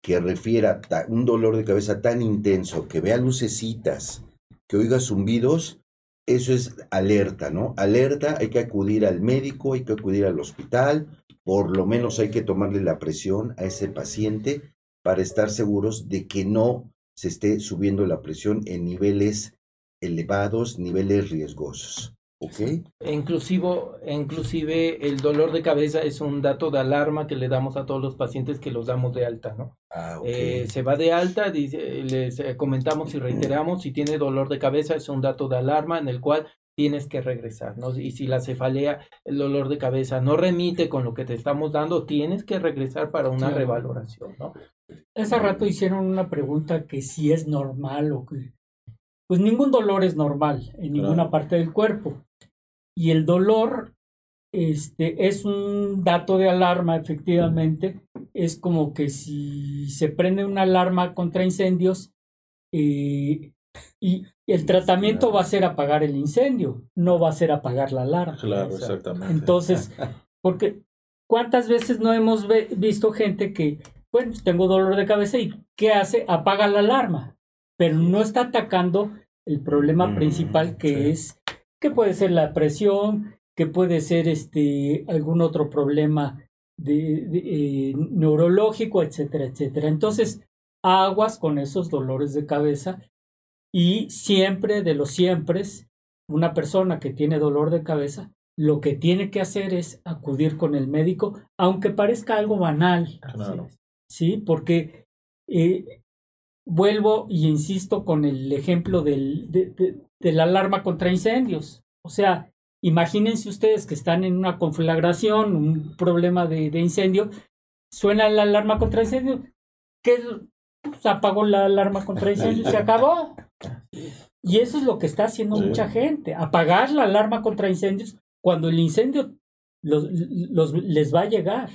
que refiera un dolor de cabeza tan intenso, que vea lucecitas, que oiga zumbidos, eso es alerta, ¿no? Alerta, hay que acudir al médico, hay que acudir al hospital, por lo menos hay que tomarle la presión a ese paciente para estar seguros de que no se esté subiendo la presión en niveles elevados, niveles riesgosos. Okay. Inclusivo, inclusive el dolor de cabeza es un dato de alarma que le damos a todos los pacientes que los damos de alta, ¿no? Ah, eh, se va de alta, dice, les eh, comentamos y reiteramos, si tiene dolor de cabeza es un dato de alarma en el cual tienes que regresar, ¿no? Y si la cefalea, el dolor de cabeza no remite con lo que te estamos dando, tienes que regresar para una revaloración, ¿no? Hace rato hicieron una pregunta que si es normal o que pues ningún dolor es normal en ninguna parte del cuerpo. Y el dolor este, es un dato de alarma, efectivamente. Es como que si se prende una alarma contra incendios eh, y el tratamiento va a ser apagar el incendio, no va a ser apagar la alarma. Claro, exactamente. Entonces, porque ¿cuántas veces no hemos visto gente que, bueno, tengo dolor de cabeza y ¿qué hace? Apaga la alarma pero no está atacando el problema mm, principal que es que puede ser la presión, que puede ser este algún otro problema de, eh, neurológico, etcétera, etcétera. Entonces, aguas con esos dolores de cabeza y siempre de los siempre, una persona que tiene dolor de cabeza, lo que tiene que hacer es acudir con el médico, aunque parezca algo banal. Sí, porque eh, vuelvo y insisto con el ejemplo del, de, la alarma contra incendios. O sea, imagínense ustedes que están en una conflagración, un problema de, incendio, suena la alarma contra incendio, ¿qué? Pues apagó la alarma contra incendio y se acabó. Y eso es lo que está haciendo mucha gente, apagar la alarma contra incendios cuando el incendio los, los les va a llegar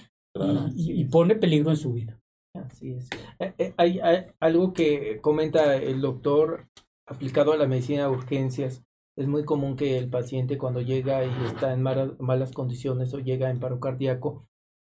y pone peligro en su vida. Así es. Eh, eh, hay, algo que comenta el doctor aplicado a la medicina de urgencias. Es muy común que el paciente cuando llega y está en malas, condiciones o llega en paro cardíaco,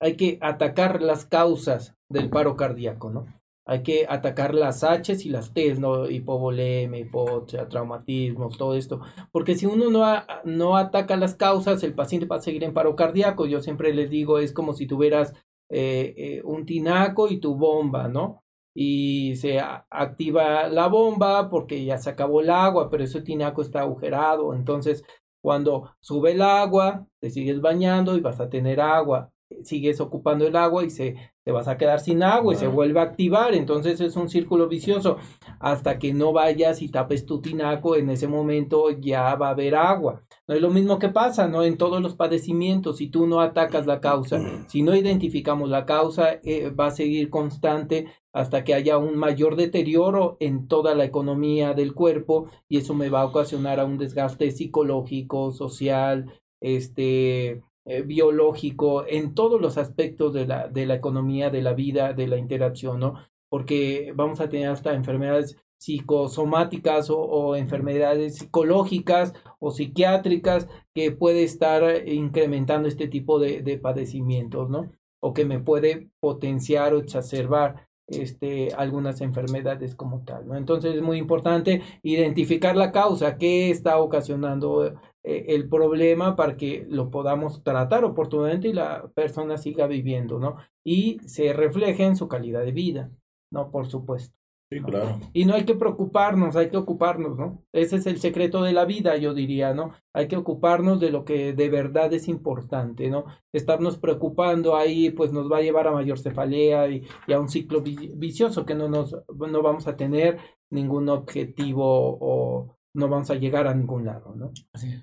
hay que atacar las causas del paro cardíaco, ¿no? hay que atacar las H y las T, ¿no? Hipovolema, hipoxia, traumatismos, todo esto. Porque si uno no, no ataca las causas, el paciente va a seguir en paro cardíaco. Yo siempre les digo, es como si tuvieras eh, eh, un tinaco y tu bomba, ¿no? Y se activa la bomba porque ya se acabó el agua, pero ese tinaco está agujerado. Entonces, cuando sube el agua, te sigues bañando y vas a tener agua sigues ocupando el agua y se te vas a quedar sin agua y se vuelve a activar, entonces es un círculo vicioso. Hasta que no vayas y tapes tu tinaco, en ese momento ya va a haber agua. No es lo mismo que pasa, ¿no? En todos los padecimientos, si tú no atacas la causa, si no identificamos la causa, eh, va a seguir constante hasta que haya un mayor deterioro en toda la economía del cuerpo y eso me va a ocasionar a un desgaste psicológico, social, este, eh, biológico, en todos los aspectos de la, de la economía, de la vida, de la interacción, ¿no? Porque vamos a tener hasta enfermedades psicosomáticas o, enfermedades psicológicas o psiquiátricas que puede estar incrementando este tipo de, de padecimientos, ¿no? O que me puede potenciar o exacerbar este, algunas enfermedades como tal. ¿no? Entonces es muy importante identificar la causa, qué está ocasionando eh, el problema para que lo podamos tratar oportunamente y la persona siga viviendo, ¿no? Y se refleje en su calidad de vida, ¿no? Por supuesto. Sí, claro. Y no hay que preocuparnos, hay que ocuparnos, ¿no? Ese es el secreto de la vida, yo diría, ¿no? Hay que ocuparnos de lo que de verdad es importante, ¿no? Estarnos preocupando ahí, pues nos va a llevar a mayor cefalea y, a un ciclo vicioso que no nos, no vamos a tener ningún objetivo o no vamos a llegar a ningún lado, ¿no? Así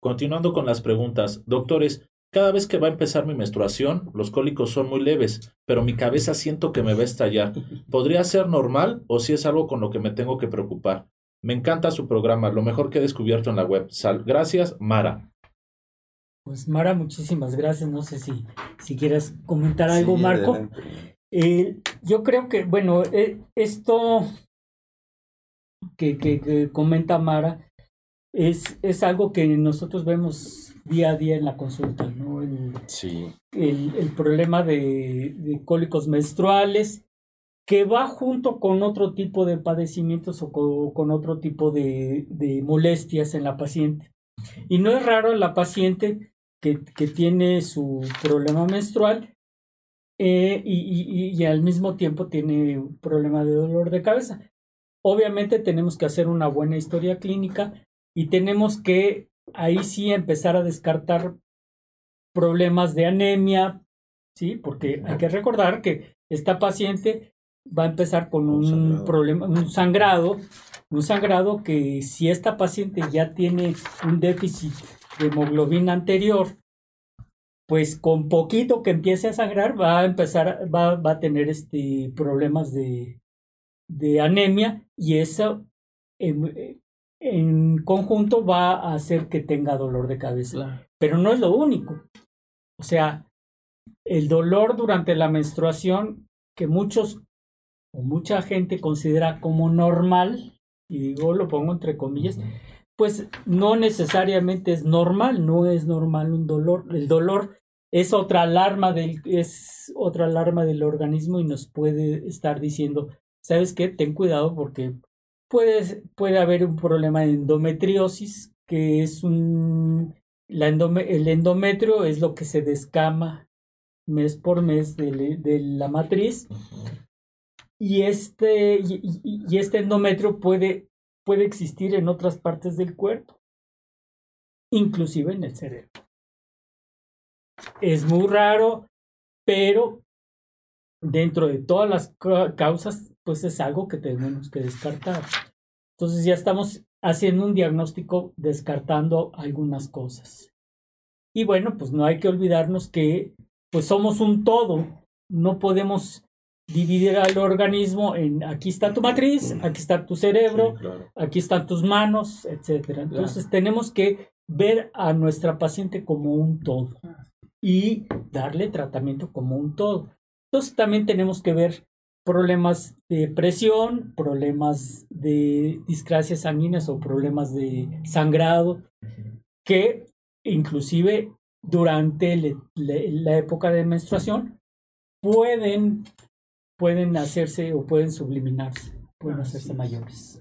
Continuando con las preguntas, doctores, cada vez que va a empezar mi menstruación, los cólicos son muy leves, pero mi cabeza siento que me va a estallar. ¿Podría ser normal o si es algo con lo que me tengo que preocupar? Me encanta su programa, lo mejor que he descubierto en la web. Sal Gracias, Mara. Pues Mara, muchísimas gracias. No sé si, si quieres comentar algo, Marco. Eh, yo creo que, bueno, eh, esto que, que, comenta Mara es, es algo que nosotros vemos día a día en la consulta, ¿no? El, sí. el, problema de, cólicos menstruales que va junto con otro tipo de padecimientos o con, otro tipo de, molestias en la paciente. Y no es raro la paciente que, que tiene su problema menstrual eh, y, y, al mismo tiempo tiene un problema de dolor de cabeza. Obviamente tenemos que hacer una buena historia clínica y tenemos que ahí sí empezar a descartar problemas de anemia, ¿sí? Porque hay que recordar que esta paciente va a empezar con un, problema, un sangrado, un sangrado que si esta paciente ya tiene un déficit de hemoglobina anterior, pues con poquito que empiece a sangrar va a empezar, va, va a tener este, problemas de, de anemia y eso em, en conjunto va a hacer que tenga dolor de cabeza. Pero no es lo único. O sea, el dolor durante la menstruación que muchos o mucha gente considera como normal, y digo, lo pongo entre comillas, pues no necesariamente es normal, no es normal un dolor. El dolor es otra alarma del, es otra alarma del organismo y nos puede estar diciendo, ¿sabes qué? Ten cuidado porque Puede, puede haber un problema de endometriosis, que es un... La el endometrio es lo que se descama mes por mes de, la matriz. Y este, y, este endometrio puede, puede existir en otras partes del cuerpo, inclusive en el cerebro. Es muy raro, pero dentro de todas las causas, pues es algo que tenemos que descartar. Entonces ya estamos haciendo un diagnóstico descartando algunas cosas. Y bueno, pues no hay que olvidarnos que pues somos un todo, no podemos dividir al organismo en aquí está tu matriz, aquí está tu cerebro, aquí están tus manos, etcétera. Entonces tenemos que ver a nuestra paciente como un todo y darle tratamiento como un todo. Entonces también tenemos que ver problemas de presión, problemas de discrasias sanguíneas o problemas de sangrado, que inclusive durante la época de menstruación pueden pueden hacerse o pueden subliminarse, pueden hacerse mayores.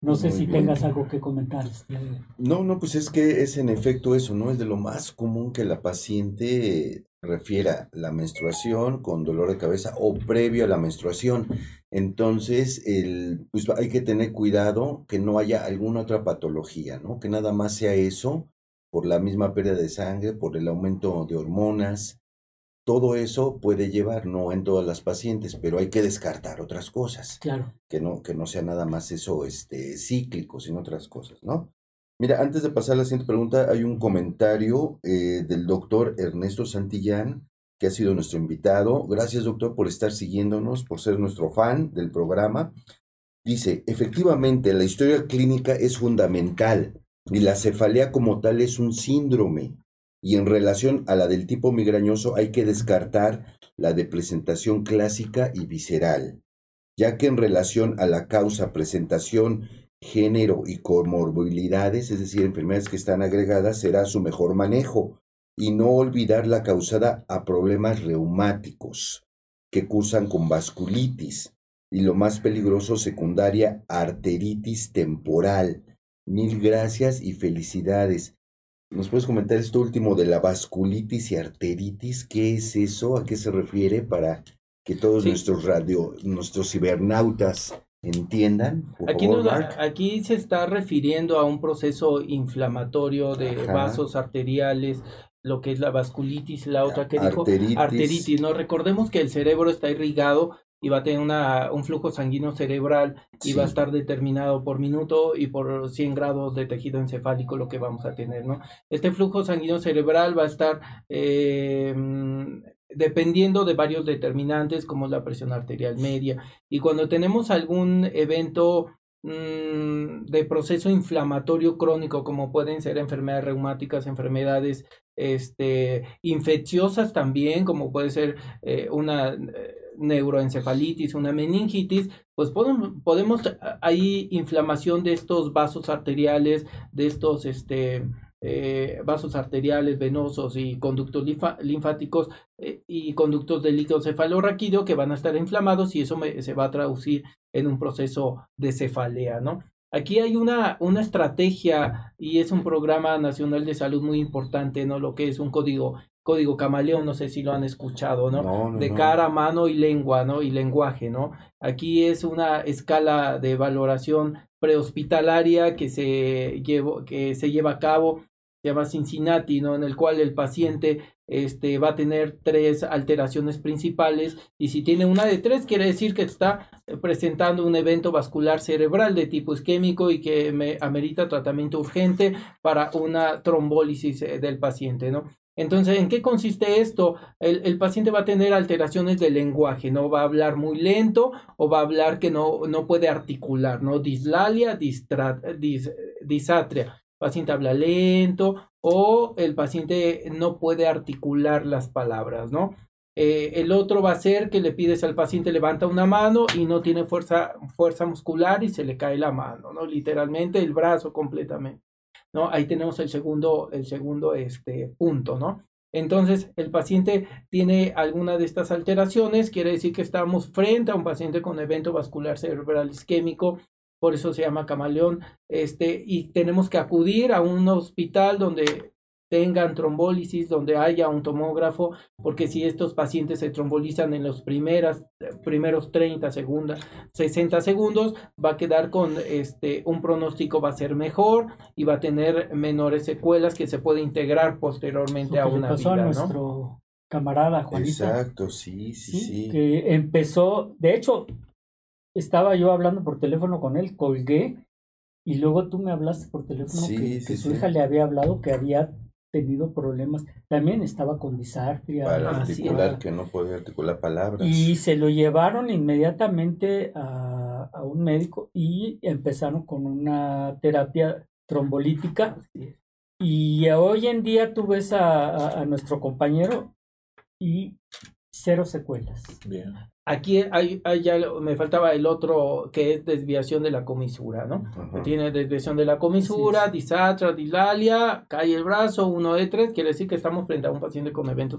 No sé si tengas algo que comentar. Este, no, no, pues es que es en efecto eso, ¿no? Es de lo más común que la paciente refiera la menstruación con dolor de cabeza o previo a la menstruación. Entonces, el, pues hay que tener cuidado que no haya alguna otra patología, ¿no? Que nada más sea eso por la misma pérdida de sangre, por el aumento de hormonas, todo eso puede llevar, no en todas las pacientes, pero hay que descartar otras cosas. Claro. Que no, que no sea nada más eso este, cíclico, sino otras cosas, ¿no? Mira, antes de pasar a la siguiente pregunta, hay un comentario eh, del doctor Ernesto Santillán, que ha sido nuestro invitado. Gracias, doctor, por estar siguiéndonos, por ser nuestro fan del programa. Dice, efectivamente, la historia clínica es fundamental y la cefalea como tal es un síndrome y en relación a la del tipo migrañoso hay que descartar la de presentación clásica y visceral, ya que en relación a la causa, presentación, género y comorbilidades, es decir, enfermedades que están agregadas, será su mejor manejo y no olvidar la causada a problemas reumáticos que cursan con vasculitis y lo más peligroso secundaria arteritis temporal. Mil gracias y felicidades. ¿Nos puedes comentar esto último de la vasculitis y arteritis? ¿Qué es eso? ¿A qué se refiere para que todos nuestros radio, nuestros cibernautas entiendan? aquí, aquí se está refiriendo a un proceso inflamatorio de vasos arteriales, lo que es la vasculitis, la otra que dijo arteritis. No recordemos que el cerebro está irrigado y va a tener una, un flujo sanguíneo cerebral y va a estar determinado por minuto y por 100 grados de tejido encefálico lo que vamos a tener, ¿no? Este flujo sanguíneo cerebral va a estar eh, dependiendo de varios determinantes como la presión arterial media. Y cuando tenemos algún evento mm, de proceso inflamatorio crónico como pueden ser enfermedades reumáticas, enfermedades este, infecciosas también como puede ser eh, una eh, neuroencefalitis, una meningitis, pues podemos, podemos, hay inflamación de estos vasos arteriales, de estos este, eh, vasos arteriales, venosos y conductos linfáticos eh, y conductos de líquido cefalorraquídeo que van a estar inflamados y eso se va a traducir en un proceso de cefalea, ¿no? Aquí hay una, una estrategia y es un programa nacional de salud muy importante, ¿no? Lo que es un código código camaleón, no sé si lo han escuchado, ¿no? de cara, mano y lengua, ¿no? Y lenguaje, ¿no? Aquí es una escala de valoración prehospitalaria que se, llevo, que se lleva a cabo, se llama Cincinnati, ¿no? En el cual el paciente este, va a tener tres alteraciones principales y si tiene una de tres quiere decir que está presentando un evento vascular cerebral de tipo isquémico y que me amerita tratamiento urgente para una trombólisis eh, del paciente, ¿no? Entonces, ¿en qué consiste esto? El, paciente va a tener alteraciones del lenguaje, ¿no? Va a hablar muy lento o va a hablar que no, no puede articular, ¿no? Dislalia, disatria. Paciente habla lento o el paciente no puede articular las palabras, ¿no? Eh, el otro va a ser que le pides al paciente levanta una mano y no tiene fuerza, fuerza muscular y se le cae la mano, ¿no? Literalmente el brazo completamente. ¿no? Ahí tenemos el segundo, el segundo este, punto, ¿no? Entonces, el paciente tiene alguna de estas alteraciones, quiere decir que estamos frente a un paciente con evento vascular cerebral isquémico, por eso se llama camaleón, este, y tenemos que acudir a un hospital donde tengan trombólisis, donde haya un tomógrafo, porque si estos pacientes se trombolizan en los primeras, primeros 30 segundos, 60 segundos, va a quedar con este, un pronóstico va a ser mejor y va a tener menores secuelas que se puede integrar posteriormente a una vida, nuestro camarada Juanito. Exacto, sí, sí, sí, Que empezó, de hecho, estaba yo hablando por teléfono con él, colgué y luego tú me hablaste por teléfono que, su hija le había hablado que había tenido problemas. También estaba con disartria. Para articular, que no podía articular palabras. Y se lo llevaron inmediatamente a, a, un médico y empezaron con una terapia trombolítica. Y hoy en día tú ves a, a, nuestro compañero y cero secuelas. Bien. Aquí hay, ya me faltaba el otro que es desviación de la comisura, ¿no? Tiene desviación de la comisura, disatra, dilalia, cae el brazo, uno de tres, quiere decir que estamos frente a un paciente con evento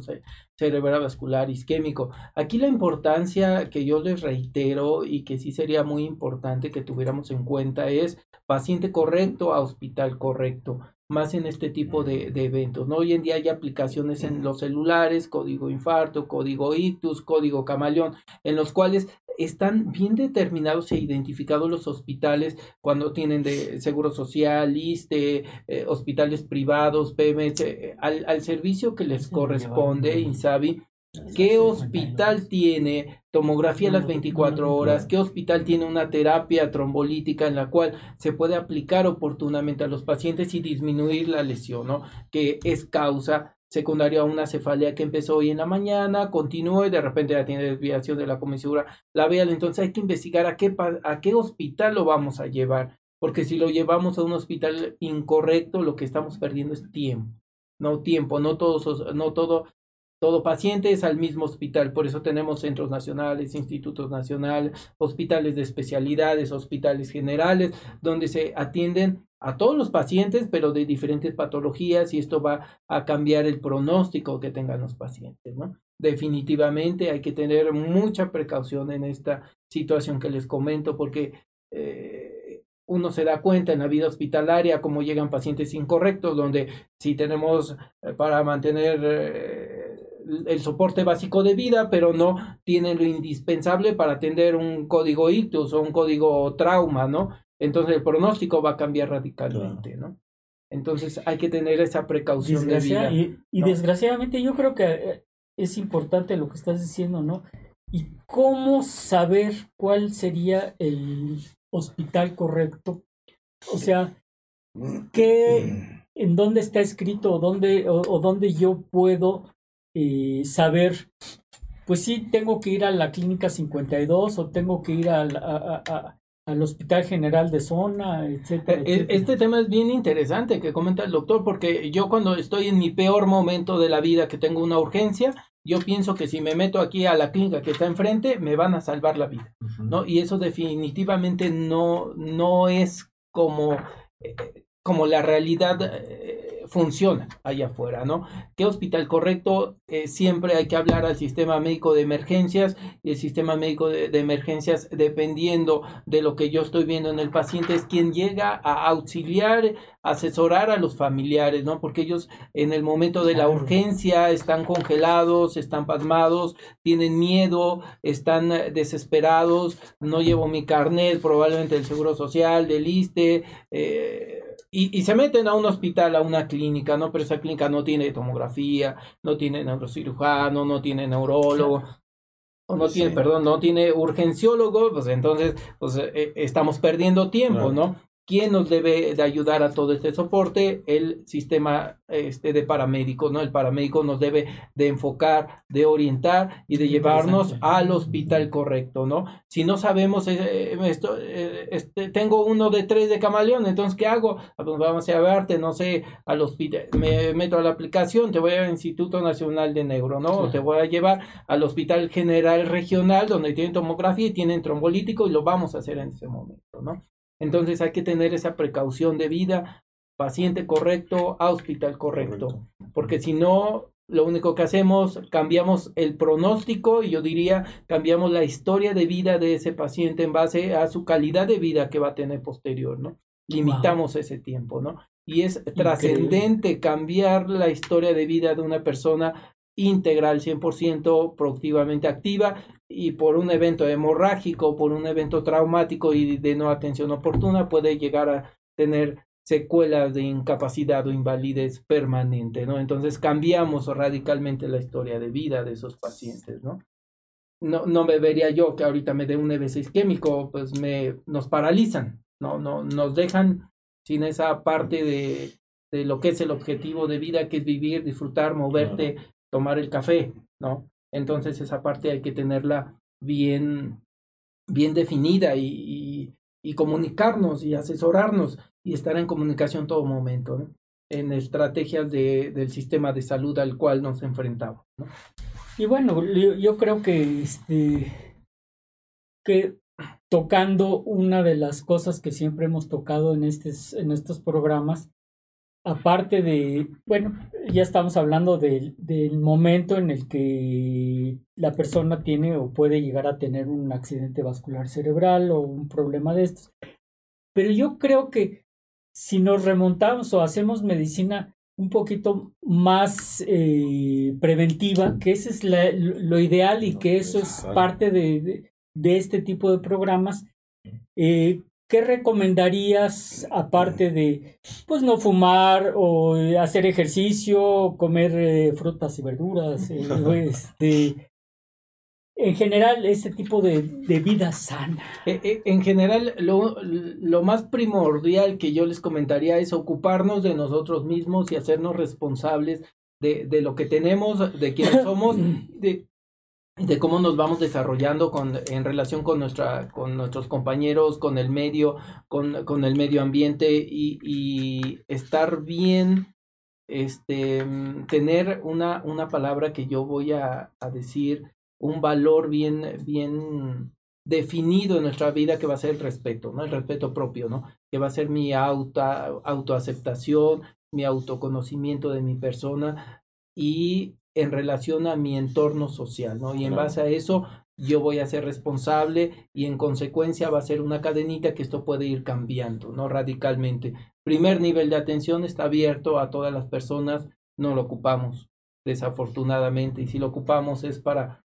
cerebrovascular isquémico. Aquí la importancia que yo les reitero y que sí sería muy importante que tuviéramos en cuenta es paciente correcto a hospital correcto más en este tipo de, eventos. ¿no? Hoy en día hay aplicaciones en los celulares, código infarto, código ictus, código camaleón, en los cuales están bien determinados e identificados los hospitales cuando tienen de seguro social, ISTE, eh, hospitales privados, PMS, eh, al, al, servicio que les corresponde, INSABI, ¿Qué hospital tiene tomografía a las 24 horas? ¿Qué hospital tiene una terapia trombolítica en la cual se puede aplicar oportunamente a los pacientes y disminuir la lesión, ¿no? Que es causa secundaria a una cefalea que empezó hoy en la mañana, continúa y de repente ya tiene desviación de la comisura labial. Entonces hay que investigar a qué, a qué hospital lo vamos a llevar, porque si lo llevamos a un hospital incorrecto, lo que estamos perdiendo es tiempo no tiempo, no todos, no todo todo paciente es al mismo hospital, por eso tenemos centros nacionales, institutos nacionales, hospitales de especialidades, hospitales generales, donde se atienden a todos los pacientes, pero de diferentes patologías, y esto va a cambiar el pronóstico que tengan los pacientes. Definitivamente hay que tener mucha precaución en esta situación que les comento, porque eh, uno se da cuenta en la vida hospitalaria cómo llegan pacientes incorrectos, donde si tenemos eh, para mantener eh, el soporte básico de vida, pero no tienen lo indispensable para atender un código ictus o un código trauma, ¿no? Entonces el pronóstico va a cambiar radicalmente, ¿no? Entonces hay que tener esa precaución de vida. Y, desgraciadamente yo creo que eh, es importante lo que estás diciendo, ¿no? ¿Y cómo saber cuál sería el hospital correcto? O sea, ¿qué, en dónde está escrito o dónde, o dónde yo puedo eh, saber, pues sí, tengo que ir a la clínica 52 o tengo que ir al, al Hospital General de Zona, etcétera, e, Este tema es bien interesante que comenta el doctor, porque yo cuando estoy en mi peor momento de la vida, que tengo una urgencia, yo pienso que si me meto aquí a la clínica que está enfrente, me van a salvar la vida, ¿no? Y eso definitivamente no, no es como, eh, como la realidad eh, funciona allá afuera, ¿no? ¿Qué hospital correcto? Eh, siempre hay que hablar al sistema médico de emergencias y el sistema médico de, emergencias, dependiendo de lo que yo estoy viendo en el paciente, es quien llega a auxiliar, asesorar a los familiares, ¿no? Porque ellos en el momento de la urgencia están congelados, están pasmados, tienen miedo, están desesperados, no llevo mi carnet, probablemente del Seguro Social, del ISTE, eh, y, se meten a un hospital, a una clínica, ¿no? Pero esa clínica no tiene tomografía, no tiene neurocirujano, no tiene neurólogo, o no tiene, perdón, no tiene urgenciólogo, pues entonces pues, eh, estamos perdiendo tiempo, ¿no? ¿Quién nos debe de ayudar a todo este soporte? El sistema este, de paramédicos, ¿no? El paramédico nos debe de enfocar, de orientar y de llevarnos al hospital correcto, ¿no? Si no sabemos eh, eh, esto, eh, este, tengo uno de tres de camaleón, entonces, ¿qué hago? Ah, pues vamos a verte, no sé, al hospital, me meto a la aplicación, te voy al Instituto Nacional de Neuro, ¿no? Te voy a llevar al Hospital General Regional, donde tienen tomografía y tienen trombolítico y lo vamos a hacer en ese momento, ¿no? Entonces hay que tener esa precaución de vida, paciente correcto, hospital correcto, porque si no, lo único que hacemos, cambiamos el pronóstico y yo diría, cambiamos la historia de vida de ese paciente en base a su calidad de vida que va a tener posterior, ¿no? Limitamos ese tiempo, ¿no? Y es trascendente cambiar la historia de vida de una persona integral, 100% productivamente activa y por un evento hemorrágico, por un evento traumático y de no atención oportuna puede llegar a tener secuelas de incapacidad o invalidez permanente, ¿no? Entonces cambiamos radicalmente la historia de vida de esos pacientes, ¿no? No, no me vería yo que ahorita me dé un EV6 isquémico, pues me, nos paralizan, ¿no? no Nos dejan sin esa parte de, de lo que es el objetivo de vida, que es vivir, disfrutar, moverte, tomar el café, ¿no? Entonces esa parte hay que tenerla bien, bien definida y, comunicarnos y asesorarnos y estar en comunicación todo momento, en estrategias de, del sistema de salud al cual nos enfrentamos. Y bueno, yo, creo que este, que tocando una de las cosas que siempre hemos tocado en, en estos programas, aparte de, bueno, ya estamos hablando del momento en el que la persona tiene o puede llegar a tener un accidente vascular cerebral o un problema de estos. Pero yo creo que si nos remontamos o hacemos medicina un poquito más eh, preventiva, que ese es lo ideal y que eso es parte de, de, este tipo de programas, eh, ¿qué recomendarías aparte de pues no fumar o hacer ejercicio, comer eh, frutas y verduras, este, en general ese tipo de, de vida sana? E, e, en general, lo, lo, más primordial que yo les comentaría es ocuparnos de nosotros mismos y hacernos responsables de, de lo que tenemos, de quiénes somos, de, de cómo nos vamos desarrollando con, en relación con, nuestra, con nuestros compañeros, con el medio, con, con el medio ambiente y, y estar bien este, tener una, una palabra que yo voy a, a decir un valor bien, bien definido en nuestra vida que va a ser el respeto, ¿no? El respeto propio, ¿no? Que va a ser mi auto, autoaceptación, mi autoconocimiento de mi persona y en relación a mi entorno social, ¿no? Y en base a eso yo voy a ser responsable y en consecuencia va a ser una cadenita que esto puede ir cambiando, ¿no? Radicalmente. Primer nivel de atención está abierto a todas las personas, no lo ocupamos, desafortunadamente, y si lo ocupamos es para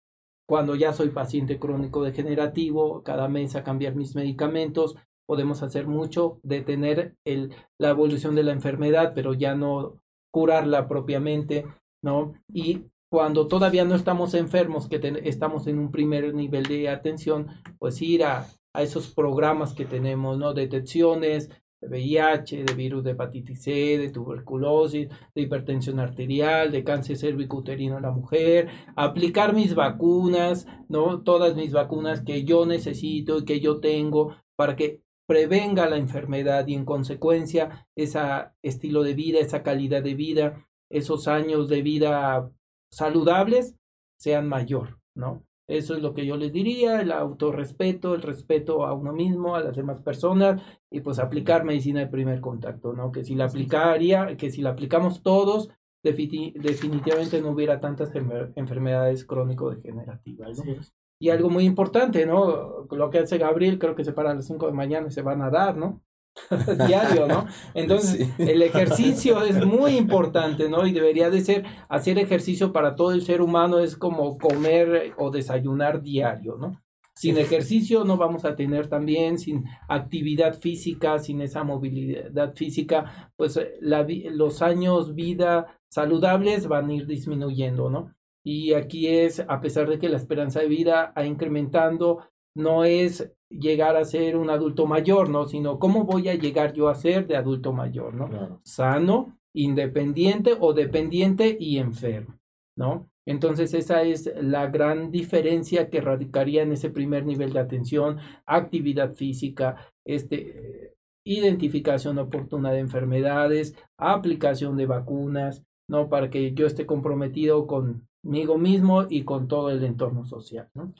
cuando ya soy paciente crónico degenerativo, cada mes a cambiar mis medicamentos, podemos hacer mucho, detener el, la evolución de la enfermedad, pero ya no curarla propiamente, ¿no? Y cuando todavía no estamos enfermos, que estamos en un primer nivel de atención, pues ir a, a esos programas que tenemos, ¿no? Detecciones, de VIH, de virus de hepatitis C, de tuberculosis, de hipertensión arterial, de cáncer cervicouterino en la mujer, aplicar mis vacunas, ¿no? Todas mis vacunas que yo necesito y que yo tengo para que prevenga la enfermedad y en consecuencia ese estilo de vida, esa calidad de vida, esos años de vida saludables sean mayor, ¿no? Eso es lo que yo les diría, el autorrespeto, el respeto a uno mismo, a las demás personas y pues aplicar medicina de primer contacto, ¿no? Que si la aplicaría, que si la aplicamos todos, definitivamente no hubiera tantas enfermedades crónico-degenerativas, ¿no? Y algo muy importante, ¿no? Lo que hace Gabriel, creo que se para a las 5 de mañana y se van a dar, ¿no? diario, ¿no? Entonces, el ejercicio es muy importante, ¿no? Y debería de ser, hacer ejercicio para todo el ser humano es como comer o desayunar diario, ¿no? Sin ejercicio no vamos a tener también, sin actividad física, sin esa movilidad física, pues eh, la, los años vida saludables van a ir disminuyendo, ¿no? Y aquí es, a pesar de que la esperanza de vida ha incrementando, no es llegar a ser un adulto mayor, ¿no? Sino cómo voy a llegar yo a ser de adulto mayor, ¿no? Sano, independiente o dependiente y enfermo, ¿no? Entonces esa es la gran diferencia que radicaría en ese primer nivel de atención, actividad física, este, identificación oportuna de enfermedades, aplicación de vacunas, ¿no? Para que yo esté comprometido conmigo mismo y con todo el entorno social, ¿no?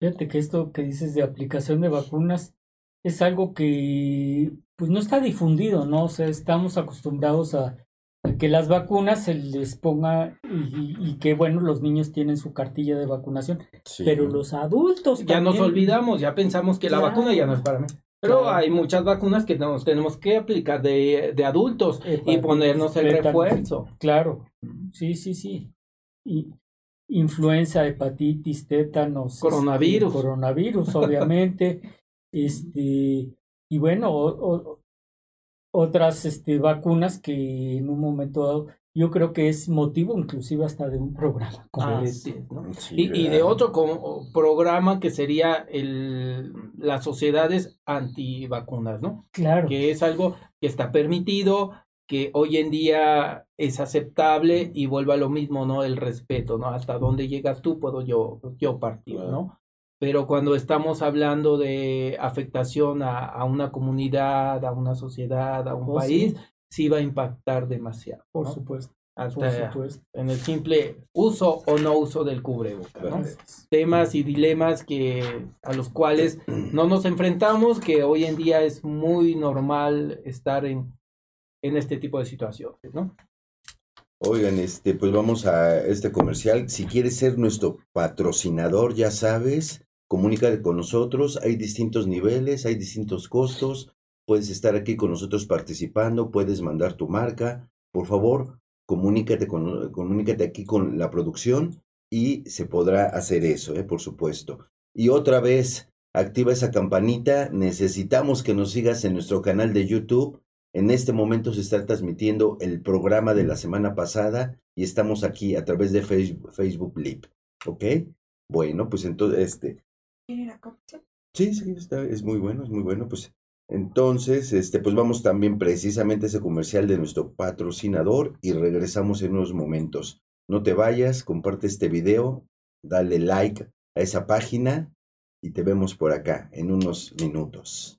Fíjate que esto que dices de aplicación de vacunas es algo que pues no está difundido, ¿no? O sea, estamos acostumbrados a, que las vacunas se les ponga y, que bueno, los niños tienen su cartilla de vacunación, pero los adultos ya nos olvidamos, ya pensamos que la vacuna ya no es para mí. Pero hay muchas vacunas que nos tenemos que aplicar de, de adultos y ponernos el refuerzo. Claro, sí, sí, sí. Y, influenza, hepatitis, tétanos, este, coronavirus, coronavirus, obviamente, este, y bueno, otras este, vacunas que en un momento dado yo creo que es motivo inclusive hasta de un programa como este, ¿no? y, de otro como programa que sería el, las sociedades antivacunas, ¿no? Claro. Que es algo que está permitido, que hoy en día es aceptable y vuelva a lo mismo, ¿no? El respeto, ¿no? Hasta dónde llegas tú puedo yo, yo partir, ¿no? Pero cuando estamos hablando de afectación a, a una comunidad, a una sociedad, a un oh, país, sí. va a impactar demasiado. Por supuesto. hasta en el simple uso o no uso del cubrebocas. Temas y dilemas que a los cuales no nos enfrentamos, que hoy en día es muy normal estar en, en este tipo de situaciones, ¿no? Oigan, este, pues vamos a este comercial. Si quieres ser nuestro patrocinador, ya sabes, comunícate con nosotros. Hay distintos niveles, hay distintos costos. Puedes estar aquí con nosotros participando, puedes mandar tu marca. Por favor, comunícate, con, comunícate aquí con la producción y se podrá hacer eso, ¿eh? por supuesto. Y otra vez, activa esa campanita. Necesitamos que nos sigas en nuestro canal de YouTube. En este momento se está transmitiendo el programa de la semana pasada y estamos aquí a través de Facebook, Facebook Live. ¿Ok? Bueno, pues entonces, este. Sí, sí, está, es muy bueno, es muy bueno. Pues entonces, este, pues vamos también precisamente a ese comercial de nuestro patrocinador y regresamos en unos momentos. No te vayas, comparte este video, dale like a esa página y te vemos por acá en unos minutos.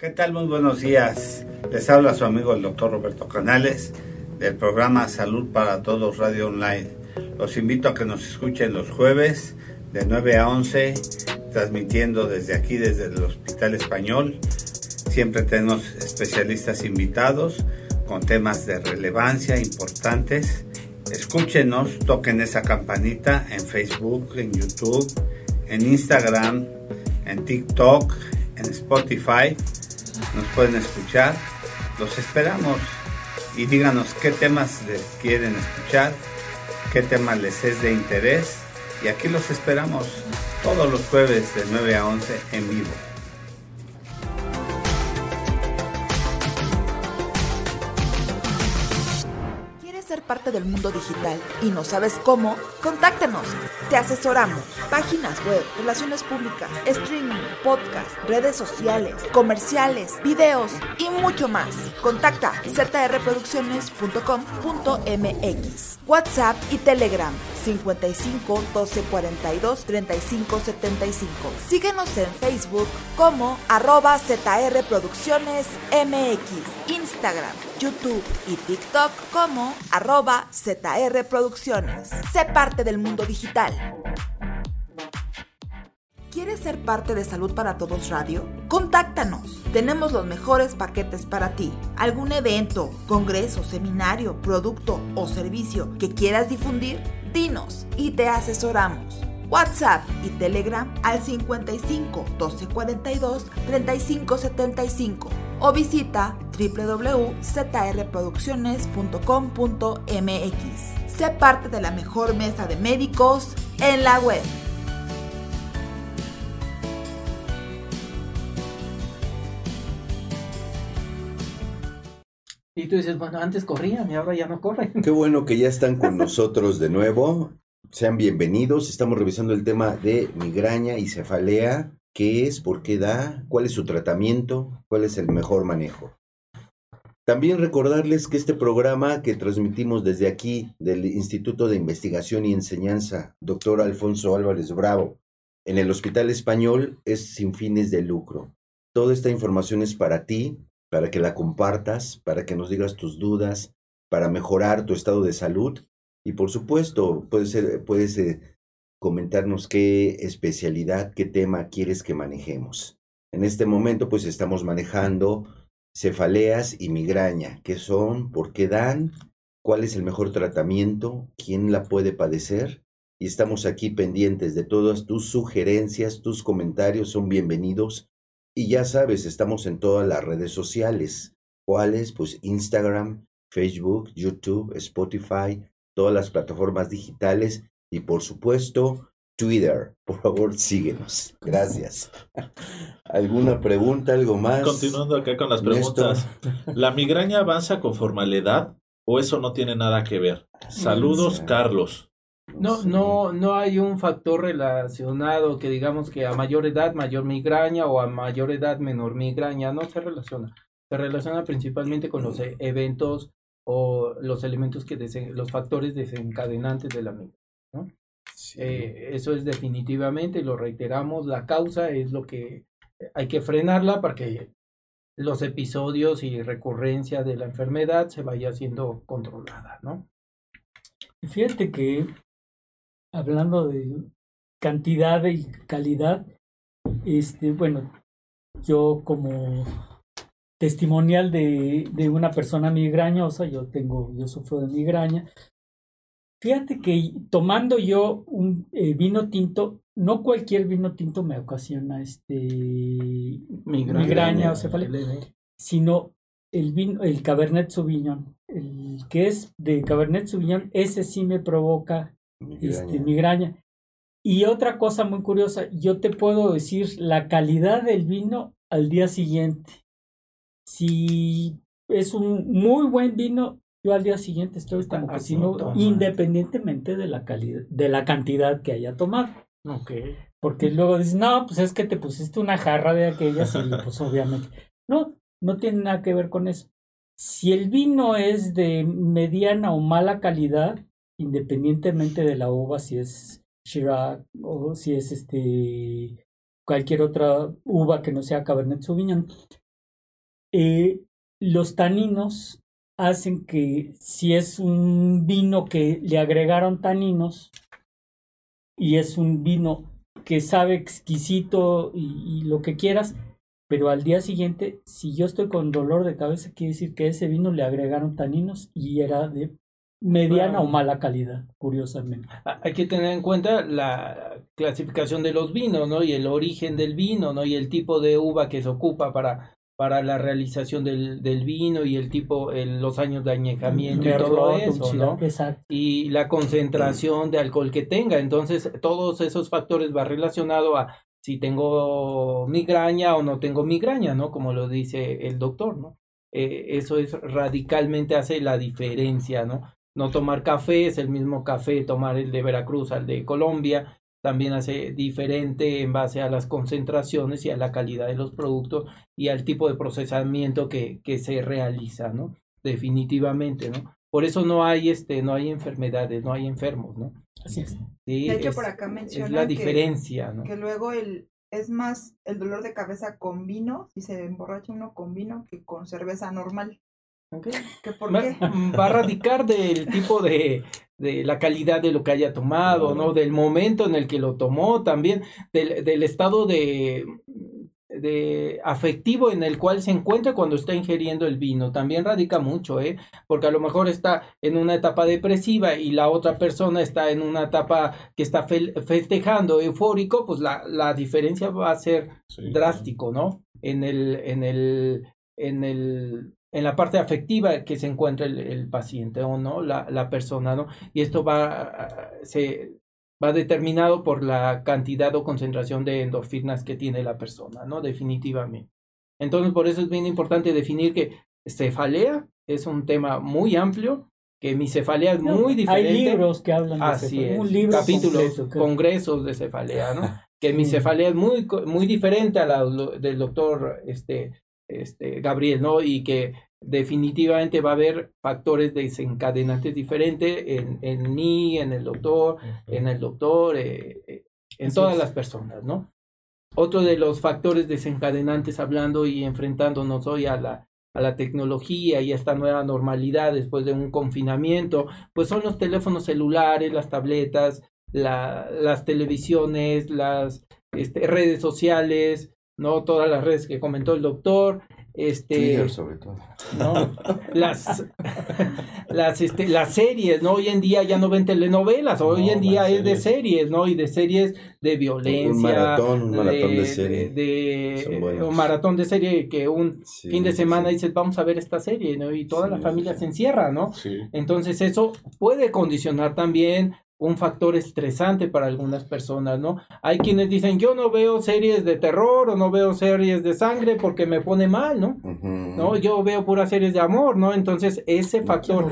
¿Qué tal? Muy buenos días. Les habla su amigo el doctor Roberto Canales del programa Salud para Todos Radio Online. Los invito a que nos escuchen los jueves de 9 a 11, transmitiendo desde aquí, desde el Hospital Español. Siempre tenemos especialistas invitados con temas de relevancia importantes. Escúchenos, toquen esa campanita en Facebook, en YouTube, en Instagram, en TikTok, en Spotify. Nos pueden escuchar. Los esperamos y díganos qué temas les quieren escuchar, qué tema les es de interés y aquí los esperamos todos los jueves de 9 a 11 en vivo. Parte del mundo digital y no sabes cómo, contáctanos. Te asesoramos. Páginas web, relaciones públicas, streaming, podcast, redes sociales, comerciales, videos y mucho más. Contacta zrproducciones.com.mx. WhatsApp y Telegram 55 12 42 35 75. Síguenos en Facebook como arroba ZR Instagram, YouTube y TikTok como arroba ZR Producciones. Sé parte del mundo digital. ¿Quieres ser parte de Salud para Todos Radio? Contáctanos. Tenemos los mejores paquetes para ti. ¿Algún evento, congreso, seminario, producto o servicio que quieras difundir? Dinos y te asesoramos. WhatsApp y Telegram al 55 12 42 35 75 o visita www.zrproducciones.com.mx. Sé parte de la mejor mesa de médicos en la web. Y tú dices, bueno, antes corrían y ahora ya no corren. Qué bueno que ya están con nosotros de nuevo. Sean bienvenidos. Estamos revisando el tema de migraña y cefalea. ¿Qué es? ¿Por qué da? ¿Cuál es su tratamiento? ¿Cuál es el mejor manejo? También recordarles que este programa que transmitimos desde aquí, del Instituto de Investigación y Enseñanza, doctor Alfonso Álvarez Bravo, en el Hospital Español, es sin fines de lucro. Toda esta información es para ti, para que la compartas, para que nos digas tus dudas, para mejorar tu estado de salud. Y por supuesto, puedes, puedes eh, comentarnos qué especialidad, qué tema quieres que manejemos. En este momento, pues estamos manejando cefaleas y migraña. ¿Qué son? ¿Por qué dan? ¿Cuál es el mejor tratamiento? ¿Quién la puede padecer? Y estamos aquí pendientes de todas tus sugerencias, tus comentarios son bienvenidos y ya sabes, estamos en todas las redes sociales. ¿Cuáles? Pues Instagram, Facebook, YouTube, Spotify, todas las plataformas digitales y por supuesto Twitter. Por favor, síguenos. Gracias. ¿Alguna pregunta, algo más? Continuando acá con las preguntas. ¿La migraña avanza conforme a la edad o eso no tiene nada que ver? Saludos, Carlos. No, no, no hay un factor relacionado que digamos que a mayor edad mayor migraña o a mayor edad menor migraña, no se relaciona. Se relaciona principalmente con los e, eventos o los elementos que los factores desencadenantes de la migraña, ¿no? Eh, eso es definitivamente, lo reiteramos, la causa es lo que hay que frenarla para que los episodios y recurrencia de la enfermedad se vaya siendo controlada, ¿no? Fíjate que hablando de cantidad y calidad, este, bueno, yo como testimonial de, de una persona migrañosa, yo tengo, yo sufro de migraña, Fíjate que tomando yo un eh, vino tinto, no cualquier vino tinto me ocasiona este migraña, o cefalea, sino el vino, el Cabernet Sauvignon, el que es de Cabernet Sauvignon, ese sí me provoca migraña. Este, migraña. Y otra cosa muy curiosa, yo te puedo decir la calidad del vino al día siguiente. Si es un muy buen vino, yo al día siguiente estoy como que si independientemente de la calidad, de la cantidad que haya tomado. Okay. Porque luego dices, no, pues es que te pusiste una jarra de aquellas y pues obviamente. No, no tiene nada que ver con eso. Si el vino es de mediana o mala calidad, independientemente de la uva, si es Shiraz o si es este cualquier otra uva que no sea Cabernet Sauvignon, eh, los taninos hacen que si es un vino que le agregaron taninos y es un vino que sabe exquisito y, lo que quieras, pero al día siguiente, si yo estoy con dolor de cabeza, quiere decir que ese vino le agregaron taninos y era de mediana o mala calidad, curiosamente. Ah, hay que tener en cuenta la clasificación de los vinos, ¿no? Y el origen del vino, ¿no? Y el tipo de uva que se ocupa para para la realización del, del vino y el tipo, los años de añejamiento y todo eso, ¿no? Y la concentración de alcohol que tenga. Entonces, todos esos factores va relacionado a si tengo migraña o no tengo migraña, ¿no? Como lo dice el doctor, ¿no? Eh, eso es radicalmente hace la diferencia, ¿no? No tomar café es el mismo café, tomar el de Veracruz al de Colombia, también hace diferente en base a las concentraciones y a la calidad de los productos y al tipo de procesamiento que, que se realiza, ¿no? Definitivamente, ¿no? Por eso no hay este, no hay enfermedades, no hay enfermos, ¿no? Así es. Sí, de hecho, por acá menciona es la diferencia, ¿no? Que luego el, es más el dolor de cabeza con vino, si se emborracha uno con vino, que con cerveza normal. Okay. por qué? Va a radicar del tipo de, de la calidad de lo que haya tomado, ¿no? Del momento en el que lo tomó, también del, del estado de, de afectivo en el cual se encuentra cuando está ingiriendo el vino. También radica mucho, ¿eh? Porque a lo mejor está en una etapa depresiva y la otra persona está en una etapa que está festejando, eufórico, pues la, la diferencia va a ser drástico, ¿no? En el, en el, en el en la parte afectiva que se encuentra el, paciente o no, la, la, persona, ¿no? Y esto va, se, va determinado por la cantidad o concentración de endorfinas que tiene la persona, ¿no? Definitivamente. Entonces, por eso es bien importante definir que cefalea es un tema muy amplio, que mi cefalea es muy diferente. Hay libros que hablan de Así es, un libro capítulos, congresos de cefalea, ¿no? que mi cefalea es muy, muy diferente a la del doctor este, este, Gabriel, ¿no? Y que definitivamente va a haber factores desencadenantes diferentes en, en mí, en el doctor, en el doctor, eh, eh, en todas las personas, ¿no? Otro de los factores desencadenantes hablando y enfrentándonos hoy a la, a la tecnología y a esta nueva normalidad después de un confinamiento, pues son los teléfonos celulares, las tabletas, la, las televisiones, las este, redes sociales, ¿no? Todas las redes que comentó el doctor. Este, Twitter sobre todo. ¿no? Las, las, este, las series, ¿no? Hoy en día ya no ven telenovelas, hoy en día es de series, ¿no? Y de series de violencia. Un maratón, un maratón de, serie. De, un maratón de serie que un fin de semana dices, vamos a ver esta serie, ¿no? Y toda la familia se encierra, ¿no? Entonces eso puede condicionar también un factor estresante para algunas personas, ¿no? Hay quienes dicen, yo no veo series de terror o no veo series de sangre porque me pone mal, ¿no? No, yo veo puras series de amor, ¿no? Entonces, ese factor,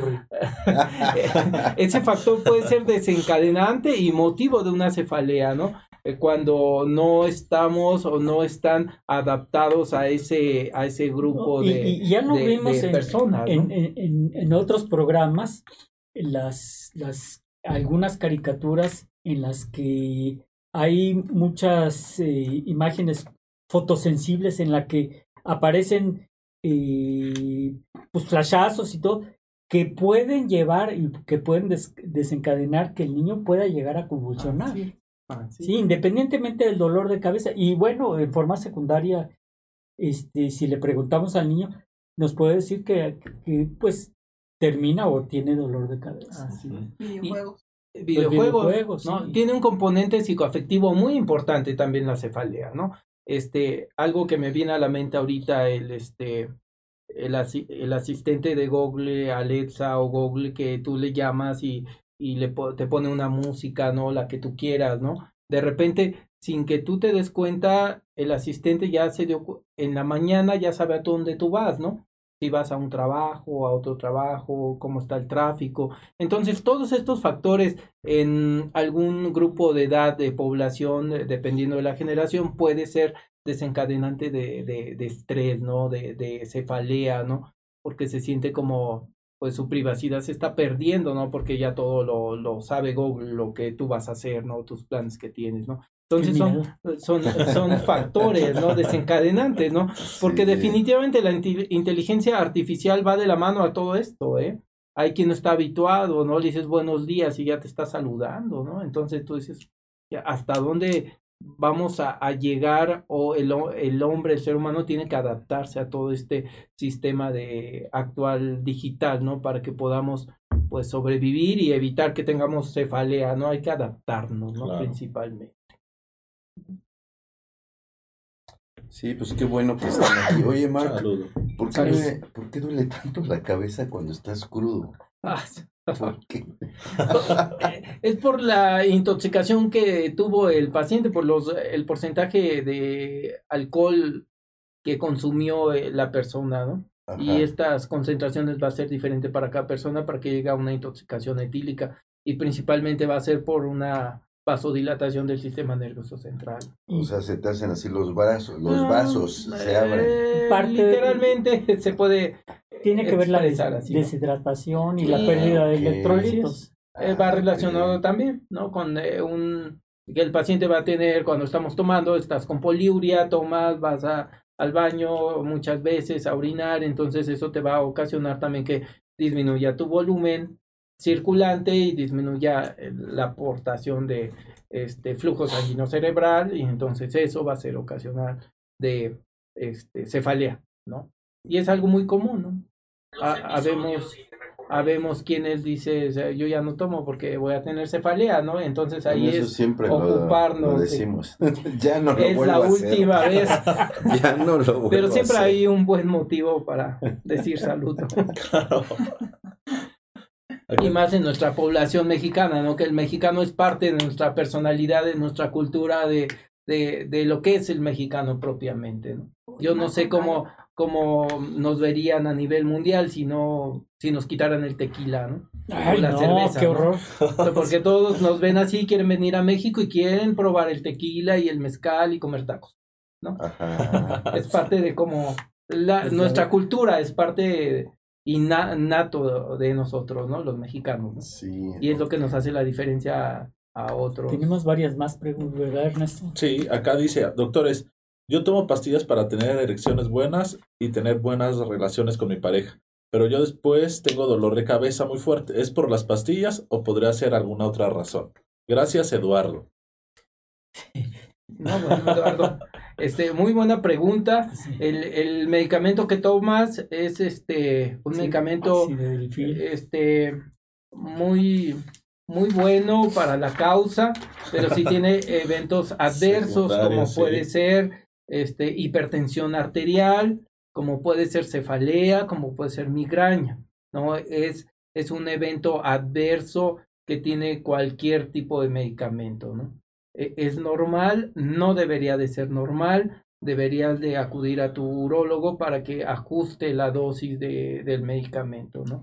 ese factor puede ser desencadenante y motivo de una cefalea, ¿no? Eh, Cuando no estamos o no están adaptados a ese, a ese grupo Y- de, y, ya lo de- vimos de en, personas, ¿no? en, en- en- en otros programas, las, las, algunas caricaturas en las que hay muchas eh, imágenes fotosensibles en la que aparecen eh, pues flashazos y todo que pueden llevar y que pueden des- desencadenar que el niño pueda llegar a convulsionar. Sí. Ah, sí. Sí, independientemente del dolor de cabeza. Y bueno, en forma secundaria, este, si le preguntamos al niño, nos puede decir que, que, pues termina o tiene dolor de cabeza. Así es. Videojuegos. videojuegos, videojuegos, ¿no? sí. Tiene un componente psicoafectivo muy importante también la cefalea, ¿no? Este, algo que me viene a la mente ahorita, el este, el, asi- el asistente de Google, Alexa o Google, que tú le llamas y, y le po- te pone una música, ¿no? La que tú quieras, ¿no? De repente, sin que tú te des cuenta, el asistente ya se dio, cu- en la mañana ya sabe a dónde tú vas, ¿no? Si vas a un trabajo, a otro trabajo, cómo está el tráfico. Entonces, todos estos factores en algún grupo de edad de población, eh, dependiendo de la generación, puede ser desencadenante de, de, de estrés, ¿no? De, de cefalea, ¿no? Porque se siente como, pues su privacidad se está perdiendo, ¿no? Porque ya todo lo, lo sabe Google, lo que tú vas a hacer, ¿no? Tus planes que tienes, ¿no? Entonces son, son, son factores, ¿no? Desencadenantes, ¿no? Porque Sí. definitivamente la inte- inteligencia artificial va de la mano a todo esto, ¿eh? Hay quien no está habituado, ¿no? Le dices buenos días y ya te está saludando, ¿no? Entonces tú dices, ¿hasta dónde vamos a, a llegar? O el, el hombre, el ser humano, tiene que adaptarse a todo este sistema de actual digital, ¿no? Para que podamos, pues, sobrevivir y evitar que tengamos cefalea, ¿no? Hay que adaptarnos, ¿no? Claro. Principalmente. Sí, pues qué bueno que están aquí. Oye, Marc, Saludo. ¿por qué, duele, por qué duele tanto la cabeza cuando estás crudo? Ah, ¿Por qué? es por la intoxicación que tuvo el paciente, por los el porcentaje de alcohol que consumió eh, la persona, ¿no? Y estas concentraciones va a ser diferente para cada persona para que llegue a una intoxicación etílica y principalmente va a ser por una vasodilatación del sistema nervioso central. O sea, se te hacen así los brazos, los Ah, vasos se abren. eh, Parte de- literalmente se puede Tiene que ver la des- expresar así, ¿no? deshidratación y la pérdida de electrolitos. Eh, va Ah, relacionado también, ¿no? Con eh, un que el paciente va a tener cuando estamos tomando, estás con poliuria, tomas, vas a, al baño muchas veces a orinar, entonces eso te va a ocasionar también que disminuya tu volumen circulante y disminuya eh, la aportación de este flujo sanguíneo cerebral y entonces eso va a ser ocasionar de este cefalea, ¿no? Y es algo muy común, ¿no? Ha- habemos habemos quienes dicen, yo ya no tomo porque voy a tener cefalea, ¿no? Entonces ahí Eso es siempre lo, ocuparnos lo de- decimos. ya no lo es la a hacer. última vez, Ya no lo vuelvo pero a siempre hacer. hay un buen motivo para decir salud. ¿no? Claro. Y más en nuestra población mexicana, ¿no? Que el mexicano es parte de nuestra personalidad, de nuestra cultura, de, de, de lo que es el mexicano propiamente, ¿no? Yo no sé cómo, cómo nos verían a nivel mundial si no, si nos quitaran el tequila, ¿no? Ay, la no, cerveza, qué ¿no? horror. Porque todos nos ven así, quieren venir a México y quieren probar el tequila y el mezcal y comer tacos. Ajá. Es parte de como la, Es nuestra cultura, es parte innato de nosotros, ¿no? Los mexicanos. ¿no? Sí. Y es lo que nos hace la diferencia a, a otros. Tenemos varias más preguntas, ¿verdad, Ernesto? Sí, acá dice, doctores, yo tomo pastillas para tener erecciones buenas y tener buenas relaciones con mi pareja, pero yo después tengo dolor de cabeza muy fuerte. ¿Es por las pastillas o podría ser alguna otra razón? Gracias, Eduardo. No, bueno, Eduardo, este, muy buena pregunta. Sí. El, el medicamento que tomas es este un Sí, medicamento este muy muy bueno para la causa, pero sí tiene eventos adversos como puede ser este hipertensión arterial, como puede ser cefalea, como puede ser migraña, ¿no? Es es un evento adverso que tiene cualquier tipo de medicamento, ¿no? E- Es normal, no debería de ser normal, deberías de acudir a tu urólogo para que ajuste la dosis de, del medicamento, ¿no?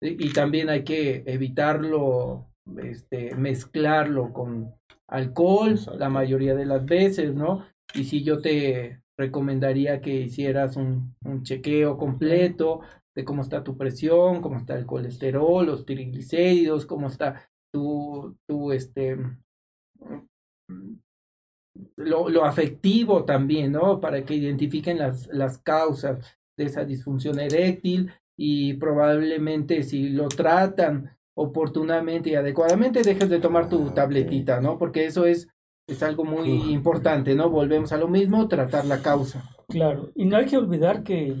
Y, y también hay que evitarlo, este, mezclarlo con alcohol Exacto. la mayoría de las veces, ¿no? Y si yo te recomendaría que hicieras un, un chequeo completo de cómo está tu presión, cómo está el colesterol, los triglicéridos, cómo está tu, tu este, lo, lo afectivo también, ¿no? Para que identifiquen las, las causas de esa disfunción eréctil y probablemente si lo tratan oportunamente y adecuadamente dejes de tomar tu tabletita, ¿no? Porque eso es, es algo muy importante, ¿no? Volvemos a lo mismo, tratar la causa. Claro, y no hay que olvidar que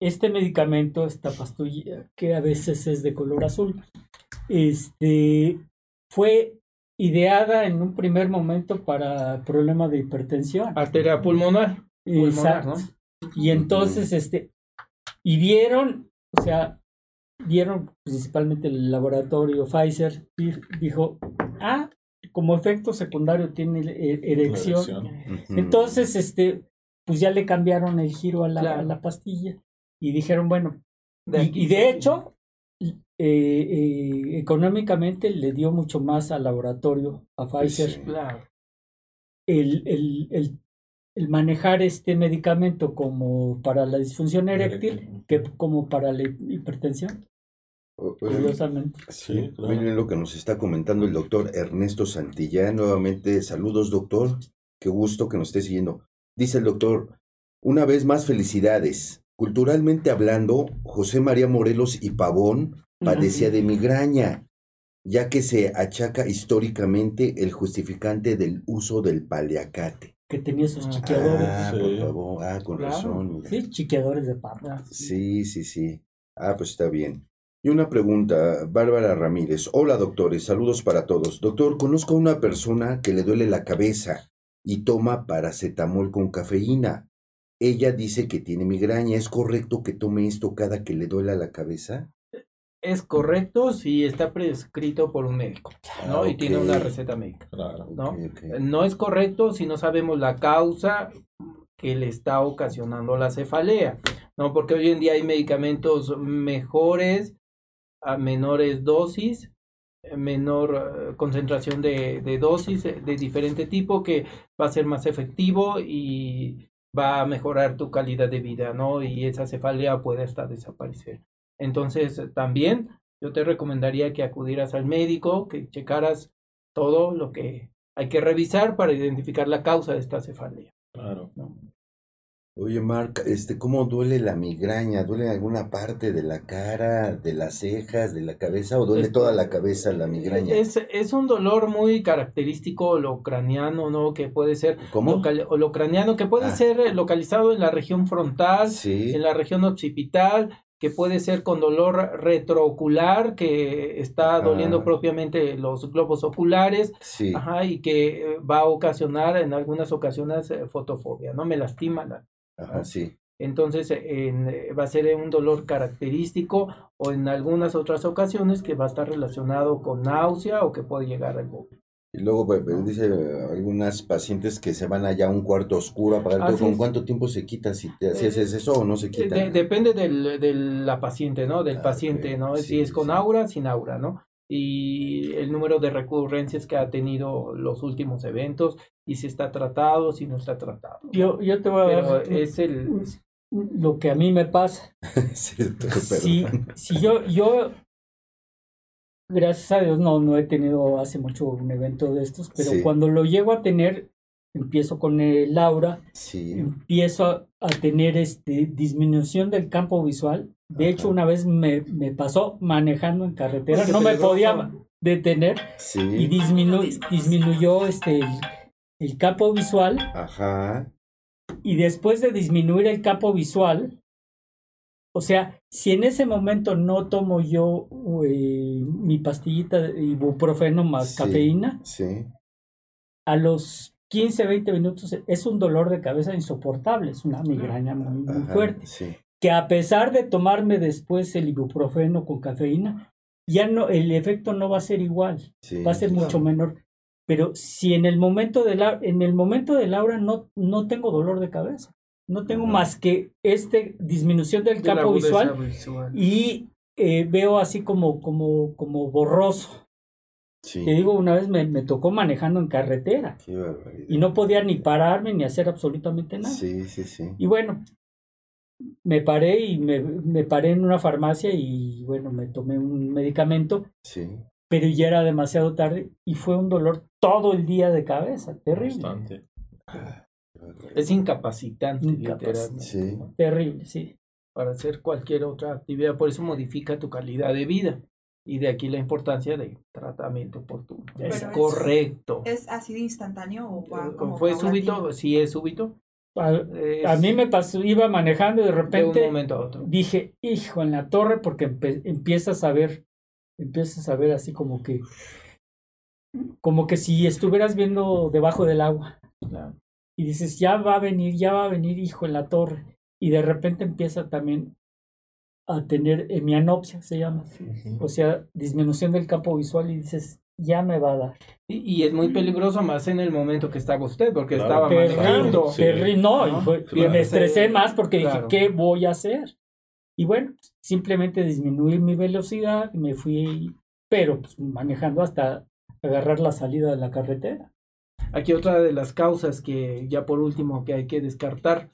este medicamento, esta pastilla, que a veces es de color azul, este, fue ideada en un primer momento para problemas de hipertensión. Arteria pulmonar. pulmonar, Exacto. ¿no? Y entonces, este, y vieron, o sea, vieron principalmente el laboratorio Pfizer, di- dijo, ah, como efecto secundario tiene e- erección. Entonces, este, pues ya le cambiaron el giro a la, Claro. a la pastilla y dijeron, bueno, De y, de hecho, eh, eh, económicamente le dio mucho más al laboratorio, a Pues Pfizer, sí. Claro. el, el, el, el manejar este medicamento como para la disfunción eréctil que como para la hipertensión, oye, curiosamente. Sí, claro. miren lo que nos está comentando el doctor Ernesto Santillán. Nuevamente, saludos, doctor. Qué gusto que nos esté siguiendo. Dice el doctor, una vez más felicidades. Culturalmente hablando, José María Morelos y Pavón padecía de migraña, ya que se achaca históricamente el justificante del uso del paliacate. Que tenía sus Ah, chiqueadores. Ah, Sí. por favor. Ah, con Claro. razón. mira. Sí, chiqueadores de pata. Sí, sí, sí. Ah, pues está bien. Y una pregunta, Bárbara Ramírez. Hola, doctores. Saludos para todos. Doctor, conozco a una persona que le duele la cabeza y toma paracetamol con cafeína. Ella dice que tiene migraña. ¿Es correcto que tome esto cada que le duela la cabeza? Es correcto si está prescrito por un médico, ¿no? Ah, Y tiene una receta médica. Claro. ¿no? No es correcto si no sabemos la causa que le está ocasionando la cefalea, ¿no? Porque hoy en día hay medicamentos mejores a menores dosis, menor eh, concentración de, de dosis eh, de diferente tipo que va a ser más efectivo y va a mejorar tu calidad de vida, ¿no? Y esa cefalea puede hasta desaparecer. Entonces, también yo te recomendaría que acudieras al médico, que checaras todo lo que hay que revisar para identificar la causa de esta cefalea. Claro. ¿no? Oye, Marc, este, ¿cómo duele la migraña? ¿Duele en alguna parte de la cara, de las cejas, de la cabeza o duele Es- toda la cabeza la migraña? Es, es un dolor muy característico holocraniano, ¿no? Que puede ser ¿Cómo? local- holocraniano, que puede Ah. ser localizado en la región frontal, Sí. en la región occipital, que puede ser con dolor retroocular, que está Ajá. doliendo propiamente los globos oculares, Sí. ajá, y que eh, va a ocasionar en algunas ocasiones eh, fotofobia, ¿no? Me lastima la Ajá, sí. Entonces en- eh, va a ser un dolor característico o en algunas otras ocasiones que va a estar relacionado con náusea o que puede llegar al vómito. Y luego pues, pues, dice eh, algunas pacientes que se van allá a un cuarto oscuro a. Así ¿Con es. cuánto tiempo se quita? Si, te, si Eh, haces eso o no se quita. de- depende del, de la paciente, ¿no? Del Ah, paciente. ¿no? Sí, si es con sí. aura, sin aura, ¿no? Y el número de recurrencias que ha tenido los últimos eventos y si está tratado, si no está tratado. Yo, yo te voy a Pero dar es el... lo que a mí me pasa. Sí, doctor, Si, si yo, yo, gracias a Dios, no, no he tenido hace mucho un evento de estos, pero Sí. cuando lo llego a tener, empiezo con el aura, Sí. empiezo a, a tener este, disminución del campo visual. De hecho, una vez me, me pasó manejando en carretera, no me podía detener y disminu- disminuyó este, el, el campo visual. Ajá. Y después de disminuir el campo visual, o sea, si en ese momento no tomo yo eh, mi pastillita de ibuprofeno más Sí. cafeína, Sí. a los 15, 20 minutos es un dolor de cabeza insoportable, es una migraña muy, muy Ajá, fuerte. Sí. Que a pesar de tomarme después el ibuprofeno con cafeína, ya no, el efecto no va a ser igual, va a ser mucho menor. Pero si en el momento de la, en el momento de Laura no, no tengo dolor de cabeza, no tengo más que este disminución del campo visual visual. y eh, veo así como, como, como borroso. Sí. Te digo, una vez me, me tocó manejando en carretera Qué barbaridad. y no podía ni pararme ni hacer absolutamente nada. Sí, sí, sí. Y bueno, me paré y me, me paré en una farmacia y bueno, me tomé un medicamento, Sí. pero ya era demasiado tarde y fue un dolor todo el día de cabeza, terrible, Constante. Es incapacitante, Incapacitante. terrible, sí. para hacer cualquier otra actividad. Por eso modifica tu calidad de vida. Y de aquí la importancia de tratamiento oportuno. Pero Es es- correcto. ¿Es así de instantáneo o va Eh, como ¿Fue súbito? Sí, es súbito. A, Es a mí me pasó, iba manejando y de de un repente momento a otro. dije, hijo, en la torre, porque empiezas a ver, empiezas a ver así como que, como que si estuvieras viendo debajo del agua. Claro. Y dices, ya va a venir, ya va a venir, hijo, en la torre. Y de repente empieza también a tener hemianopsia, se llama. O sea, disminución del campo visual y dices, ya me va a dar. Y, y es muy peligroso más en el momento que estaba usted, porque Claro. estaba Terrible, manejando. Sí. No, ¿no? y fue- y Claro. me estresé más porque Claro. dije, ¿qué voy a hacer? Y bueno, simplemente disminuí mi velocidad y me fui, pero pues, manejando hasta agarrar la salida de la carretera. Aquí otra de las causas que ya por último que hay que descartar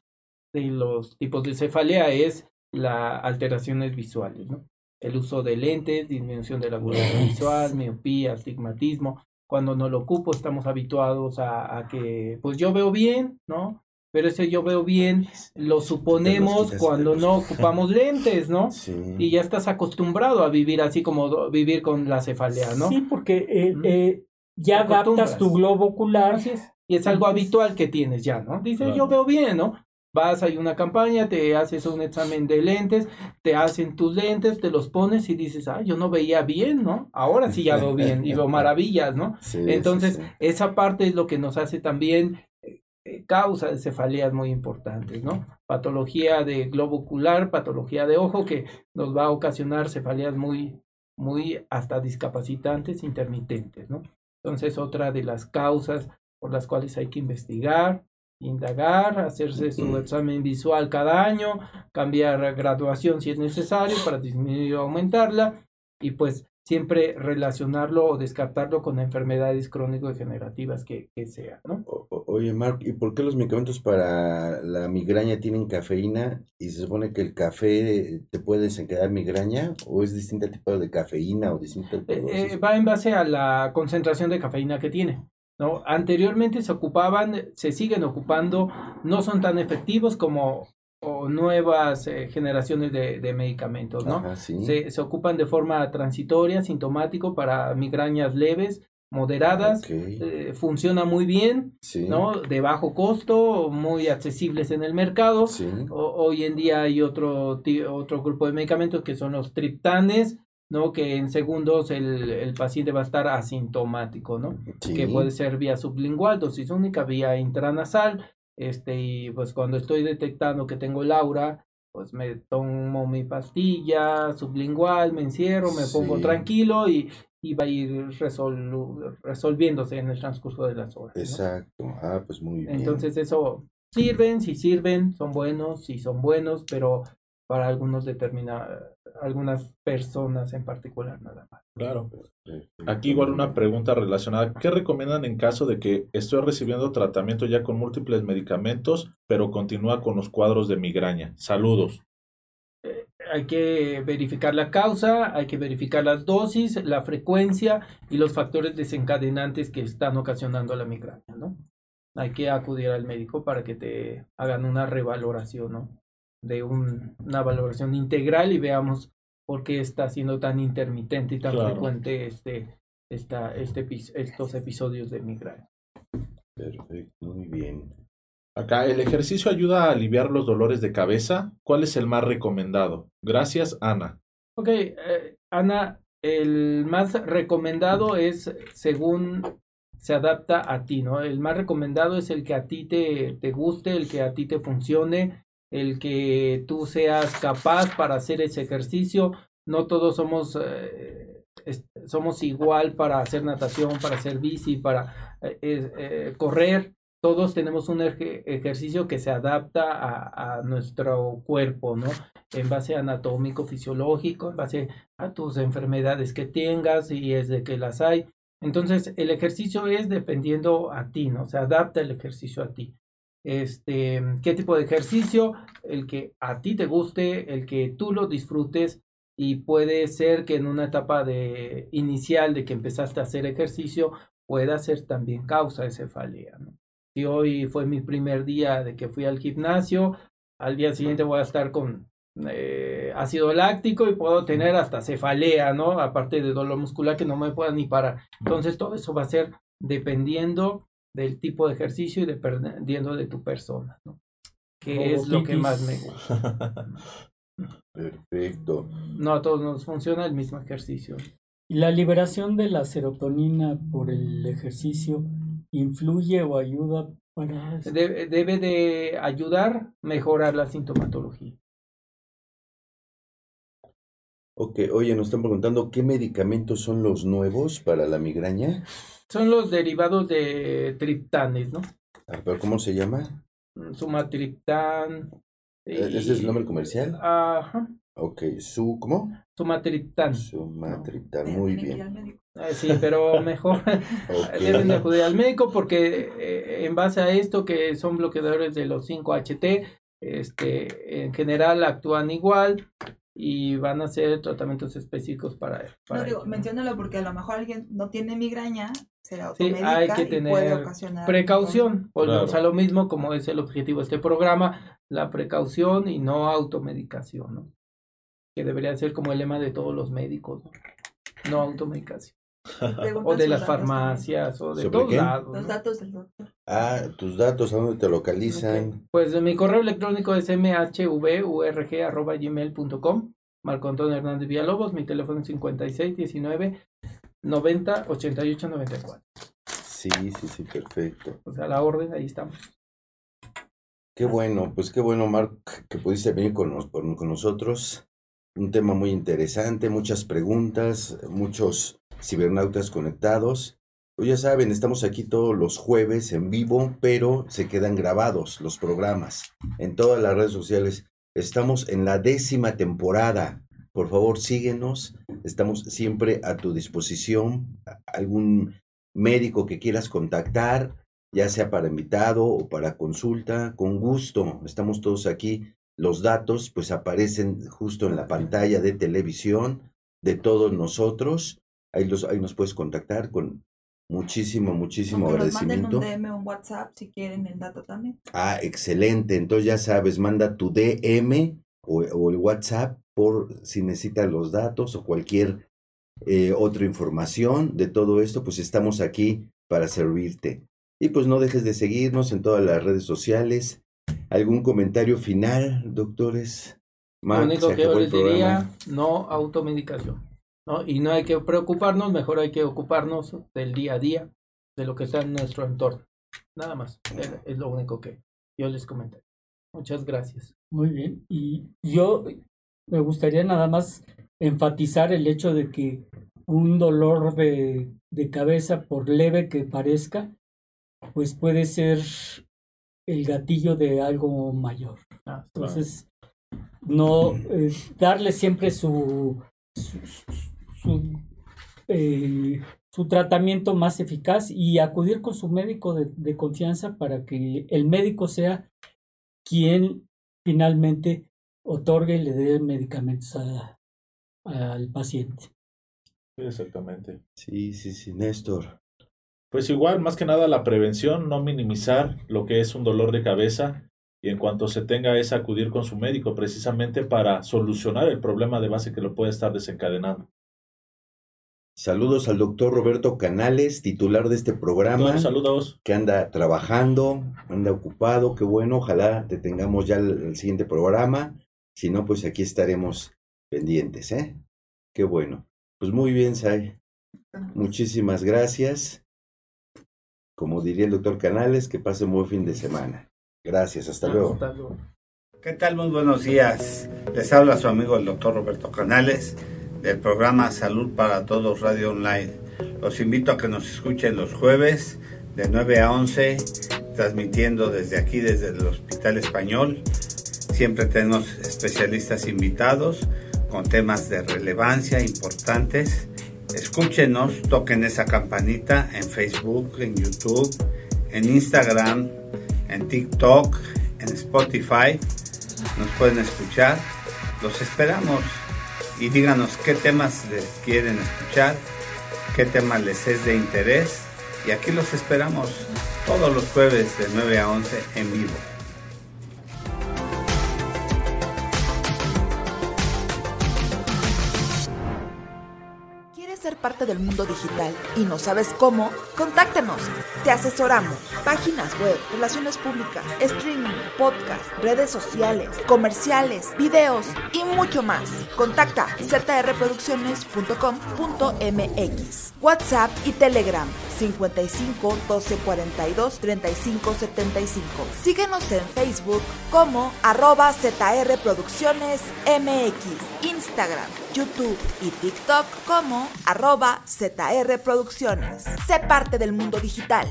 de los tipos de cefalea es las alteraciones visuales, ¿no? El uso de lentes, disminución de la agudeza visual, miopía, astigmatismo. Cuando no lo ocupo estamos habituados a, a que, pues yo veo bien, ¿no? Pero ese yo veo bien lo suponemos cuando no ocupamos lentes, ¿no? Sí. Y ya estás acostumbrado a vivir así como vivir con la cefalea, ¿no? Sí, porque eh, eh, ya adaptas tu globo ocular. Y es algo habitual que tienes ya, ¿no? Dices, Claro. yo veo bien, ¿no? Vas, hay una campaña, te haces un examen de lentes, te hacen tus lentes, te los pones y dices, ah, yo no veía bien, ¿no? Ahora sí ya veo bien y veo maravillas, ¿no? Sí, Entonces, sí, sí. esa parte es lo que nos hace también eh, eh, causa de cefaleas muy importantes, ¿no? Patología de globo ocular, patología de ojo que nos va a ocasionar cefaleas muy, muy hasta discapacitantes, intermitentes, ¿no? Entonces, otra de las causas por las cuales hay que investigar, indagar, hacerse su examen visual cada año, cambiar graduación si es necesario para disminuir o aumentarla, y pues siempre relacionarlo o descartarlo con enfermedades crónico-degenerativas que, que sea, ¿no? O- Oye, Mark, ¿y por qué los medicamentos para la migraña tienen cafeína y se supone que el café te puede desencadenar migraña o es distinto tipo de cafeína o distinto tipo de Eh, eh, va en base a la concentración de cafeína que tiene. ¿no? Anteriormente se ocupaban, se siguen ocupando, no son tan efectivos como o nuevas eh, generaciones de, de medicamentos, ¿no? Ajá, sí. Se, se ocupan de forma transitoria, sintomático, para migrañas leves, moderadas. Eh, funciona muy bien, sí. ¿no? De bajo costo, muy accesibles en el mercado. Sí. O- hoy en día hay otro, otro grupo de medicamentos que son los triptanes, ¿no? Que en segundos el, el paciente va a estar asintomático, ¿no? sí. Que puede ser vía sublingual, dosis única, vía intranasal. Este, y pues cuando estoy detectando que tengo el aura, pues me tomo mi pastilla sublingual, me encierro, me pongo tranquilo y, y va a ir resolviéndose en el transcurso de las horas. ¿no? Exacto. Ah, pues muy bien. Entonces eso sirven, si sirven, son buenos, si son buenos, pero para algunos determina algunas personas en particular nada más. Claro. Perfecto. Aquí igual una pregunta relacionada. ¿Qué recomiendan en caso de que estoy recibiendo tratamiento ya con múltiples medicamentos, pero continúa con los cuadros de migraña? Saludos. Hay que verificar la causa, hay que verificar las dosis, la frecuencia y los factores desencadenantes que están ocasionando la migraña, ¿no? Hay que acudir al médico para que te hagan una revaloración, ¿no? De un- una valoración integral y veamos por qué está siendo tan intermitente y tan Claro. frecuente este, esta, este, estos episodios de migraña. Perfecto, muy bien. Acá, ¿el ejercicio ayuda a aliviar los dolores de cabeza? ¿Cuál es el más recomendado? Gracias, Ana. Ok, eh, Ana, el más recomendado es según se adapta a ti, ¿no? El más recomendado es el que a ti te, te guste, el que a ti te funcione, el que tú seas capaz para hacer ese ejercicio. No todos somos eh, somos igual para hacer natación, para hacer bici, para eh, eh, correr. Todos tenemos un eje- ejercicio que se adapta a, a nuestro cuerpo, ¿no? En base anatómico, fisiológico, en base a tus enfermedades que tengas y es de que las hay. Entonces, el ejercicio es dependiendo a ti, ¿no? Se adapta el ejercicio a ti. Este, ¿qué tipo de ejercicio? El que a ti te guste, el que tú lo disfrutes y puede ser que en una etapa de inicial de que empezaste a hacer ejercicio pueda ser también causa de cefalea, ¿no? Si hoy fue mi primer día de que fui al gimnasio, al día siguiente voy a estar con eh, ácido láctico y puedo tener hasta cefalea, ¿no? Aparte de dolor muscular que no me pueda ni parar. Entonces todo eso va a ser dependiendo del tipo de ejercicio y dependiendo de tu persona, ¿no? Que es lo que más me gusta. Perfecto. No a todos nos funciona el mismo ejercicio. ¿Y la liberación de la serotonina por el ejercicio influye o ayuda para eso? Debe, debe de ayudar a mejorar la sintomatología. Ok, oye, nos están preguntando qué medicamentos son los nuevos para la migraña. Son los derivados de triptanes, ¿no? Ah, ¿Pero cómo se llama? Sumatriptán. ¿E- ¿Ese es el nombre comercial? Ajá. Ok, su, ¿cómo? Sumatriptán. Sumatriptan, De- muy bien. Eh, sí, pero mejor deben de acudir al médico porque eh, en base a esto que son bloqueadores de los 5HT, este, en general actúan igual y van a ser tratamientos específicos para, para No digo, menciónalo porque a lo mejor alguien no tiene migraña, se Sí, hay que y puede tener ocasionar Precaución, volvemos Claro. a lo mismo como es el objetivo de este programa, la precaución y no automedicación, ¿no? Que debería ser como el lema de todos los médicos, ¿no? No automedicación. O de las farmacias o de ¿Sobre todos qué? lados. Los ¿no? datos del doctor. Ah, tus datos, ¿a dónde te localizan? Pues mi correo electrónico es mhvurg.gmail.com Marco Antonio Hernández Villalobos, mi teléfono es 56 19 90 88 94. Sí, sí, sí, perfecto. O sea, la orden, ahí estamos. Qué bueno, pues qué bueno, Marc, que pudiste venir con, nos- con- con nosotros. Un tema muy interesante, muchas preguntas, muchos cibernautas conectados. Pues ya saben, estamos aquí todos los jueves en vivo, pero se quedan grabados los programas en todas las redes sociales. Estamos en la décima temporada. Por favor, síguenos. Estamos siempre a tu disposición. Algún médico que quieras contactar, ya sea para invitado o para consulta, con gusto. Estamos todos aquí. Los datos pues aparecen justo en la pantalla de televisión de todos nosotros. Ahí, los, ahí nos puedes contactar con muchísimo, muchísimo Aunque nos manden agradecimiento. un DM un WhatsApp si quieren el dato también. Ah, excelente. Entonces ya sabes, manda tu DM o, o el WhatsApp por si necesitas los datos o cualquier eh, otra información de todo esto, pues estamos aquí para servirte. Y pues no dejes de seguirnos en todas las redes sociales. ¿Algún comentario final, doctores? Lo único que yo les diría, no automedicación. ¿no? Y no hay que preocuparnos, mejor hay que ocuparnos del día a día, de lo que está en nuestro entorno. Nada más, es, es lo único que yo les comenté. Muchas gracias. Muy bien. Y yo me gustaría nada más enfatizar el hecho de que un dolor de, de cabeza, por leve que parezca, pues puede ser el gatillo de algo mayor. Ah, Entonces, no eh, darle siempre su, su, su, eh, su tratamiento más eficaz y acudir con su médico de, de confianza para que el médico sea quien finalmente otorgue y le dé medicamentos a- al paciente. Sí, exactamente. Sí, sí, sí, Néstor. Pues igual, más que nada la prevención, no minimizar lo que es un dolor de cabeza y en cuanto se tenga es acudir con su médico precisamente para solucionar el problema de base que lo puede estar desencadenando. Saludos al doctor Roberto Canales, titular de este programa. Doctor, saludos. que anda trabajando, anda ocupado, qué bueno, ojalá te tengamos ya el, el siguiente programa, si no, pues aquí estaremos pendientes, ¿eh? Qué bueno. Pues muy bien, Sai, muchísimas gracias. Como diría el doctor Canales, que pase un buen fin de semana. Gracias, hasta luego. Hasta luego. ¿Qué tal? Muy buenos días. Les habla su amigo el doctor Roberto Canales del programa Salud para Todos Radio Online. Los invito a que nos escuchen los jueves de 9 a 11, transmitiendo desde aquí, desde el Hospital Español. Siempre tenemos especialistas invitados con temas de relevancia importantes. Escúchenos, toquen esa campanita en Facebook, en YouTube, en Instagram, en TikTok, en Spotify. Nos pueden escuchar. Los esperamos y díganos qué temas les quieren escuchar, qué tema les es de interés. Y aquí los esperamos todos los jueves de 9 a 11 en vivo. Parte del mundo digital y no sabes cómo, contáctanos. Te asesoramos. Páginas web, relaciones públicas, streaming, podcast, redes sociales, comerciales, videos y mucho más. Contacta zrproducciones.com.mx. WhatsApp y Telegram 55 12 42 35 75. Síguenos en Facebook como arroba ZR Instagram, YouTube y TikTok como arroba ZR Producciones. Sé parte del mundo digital.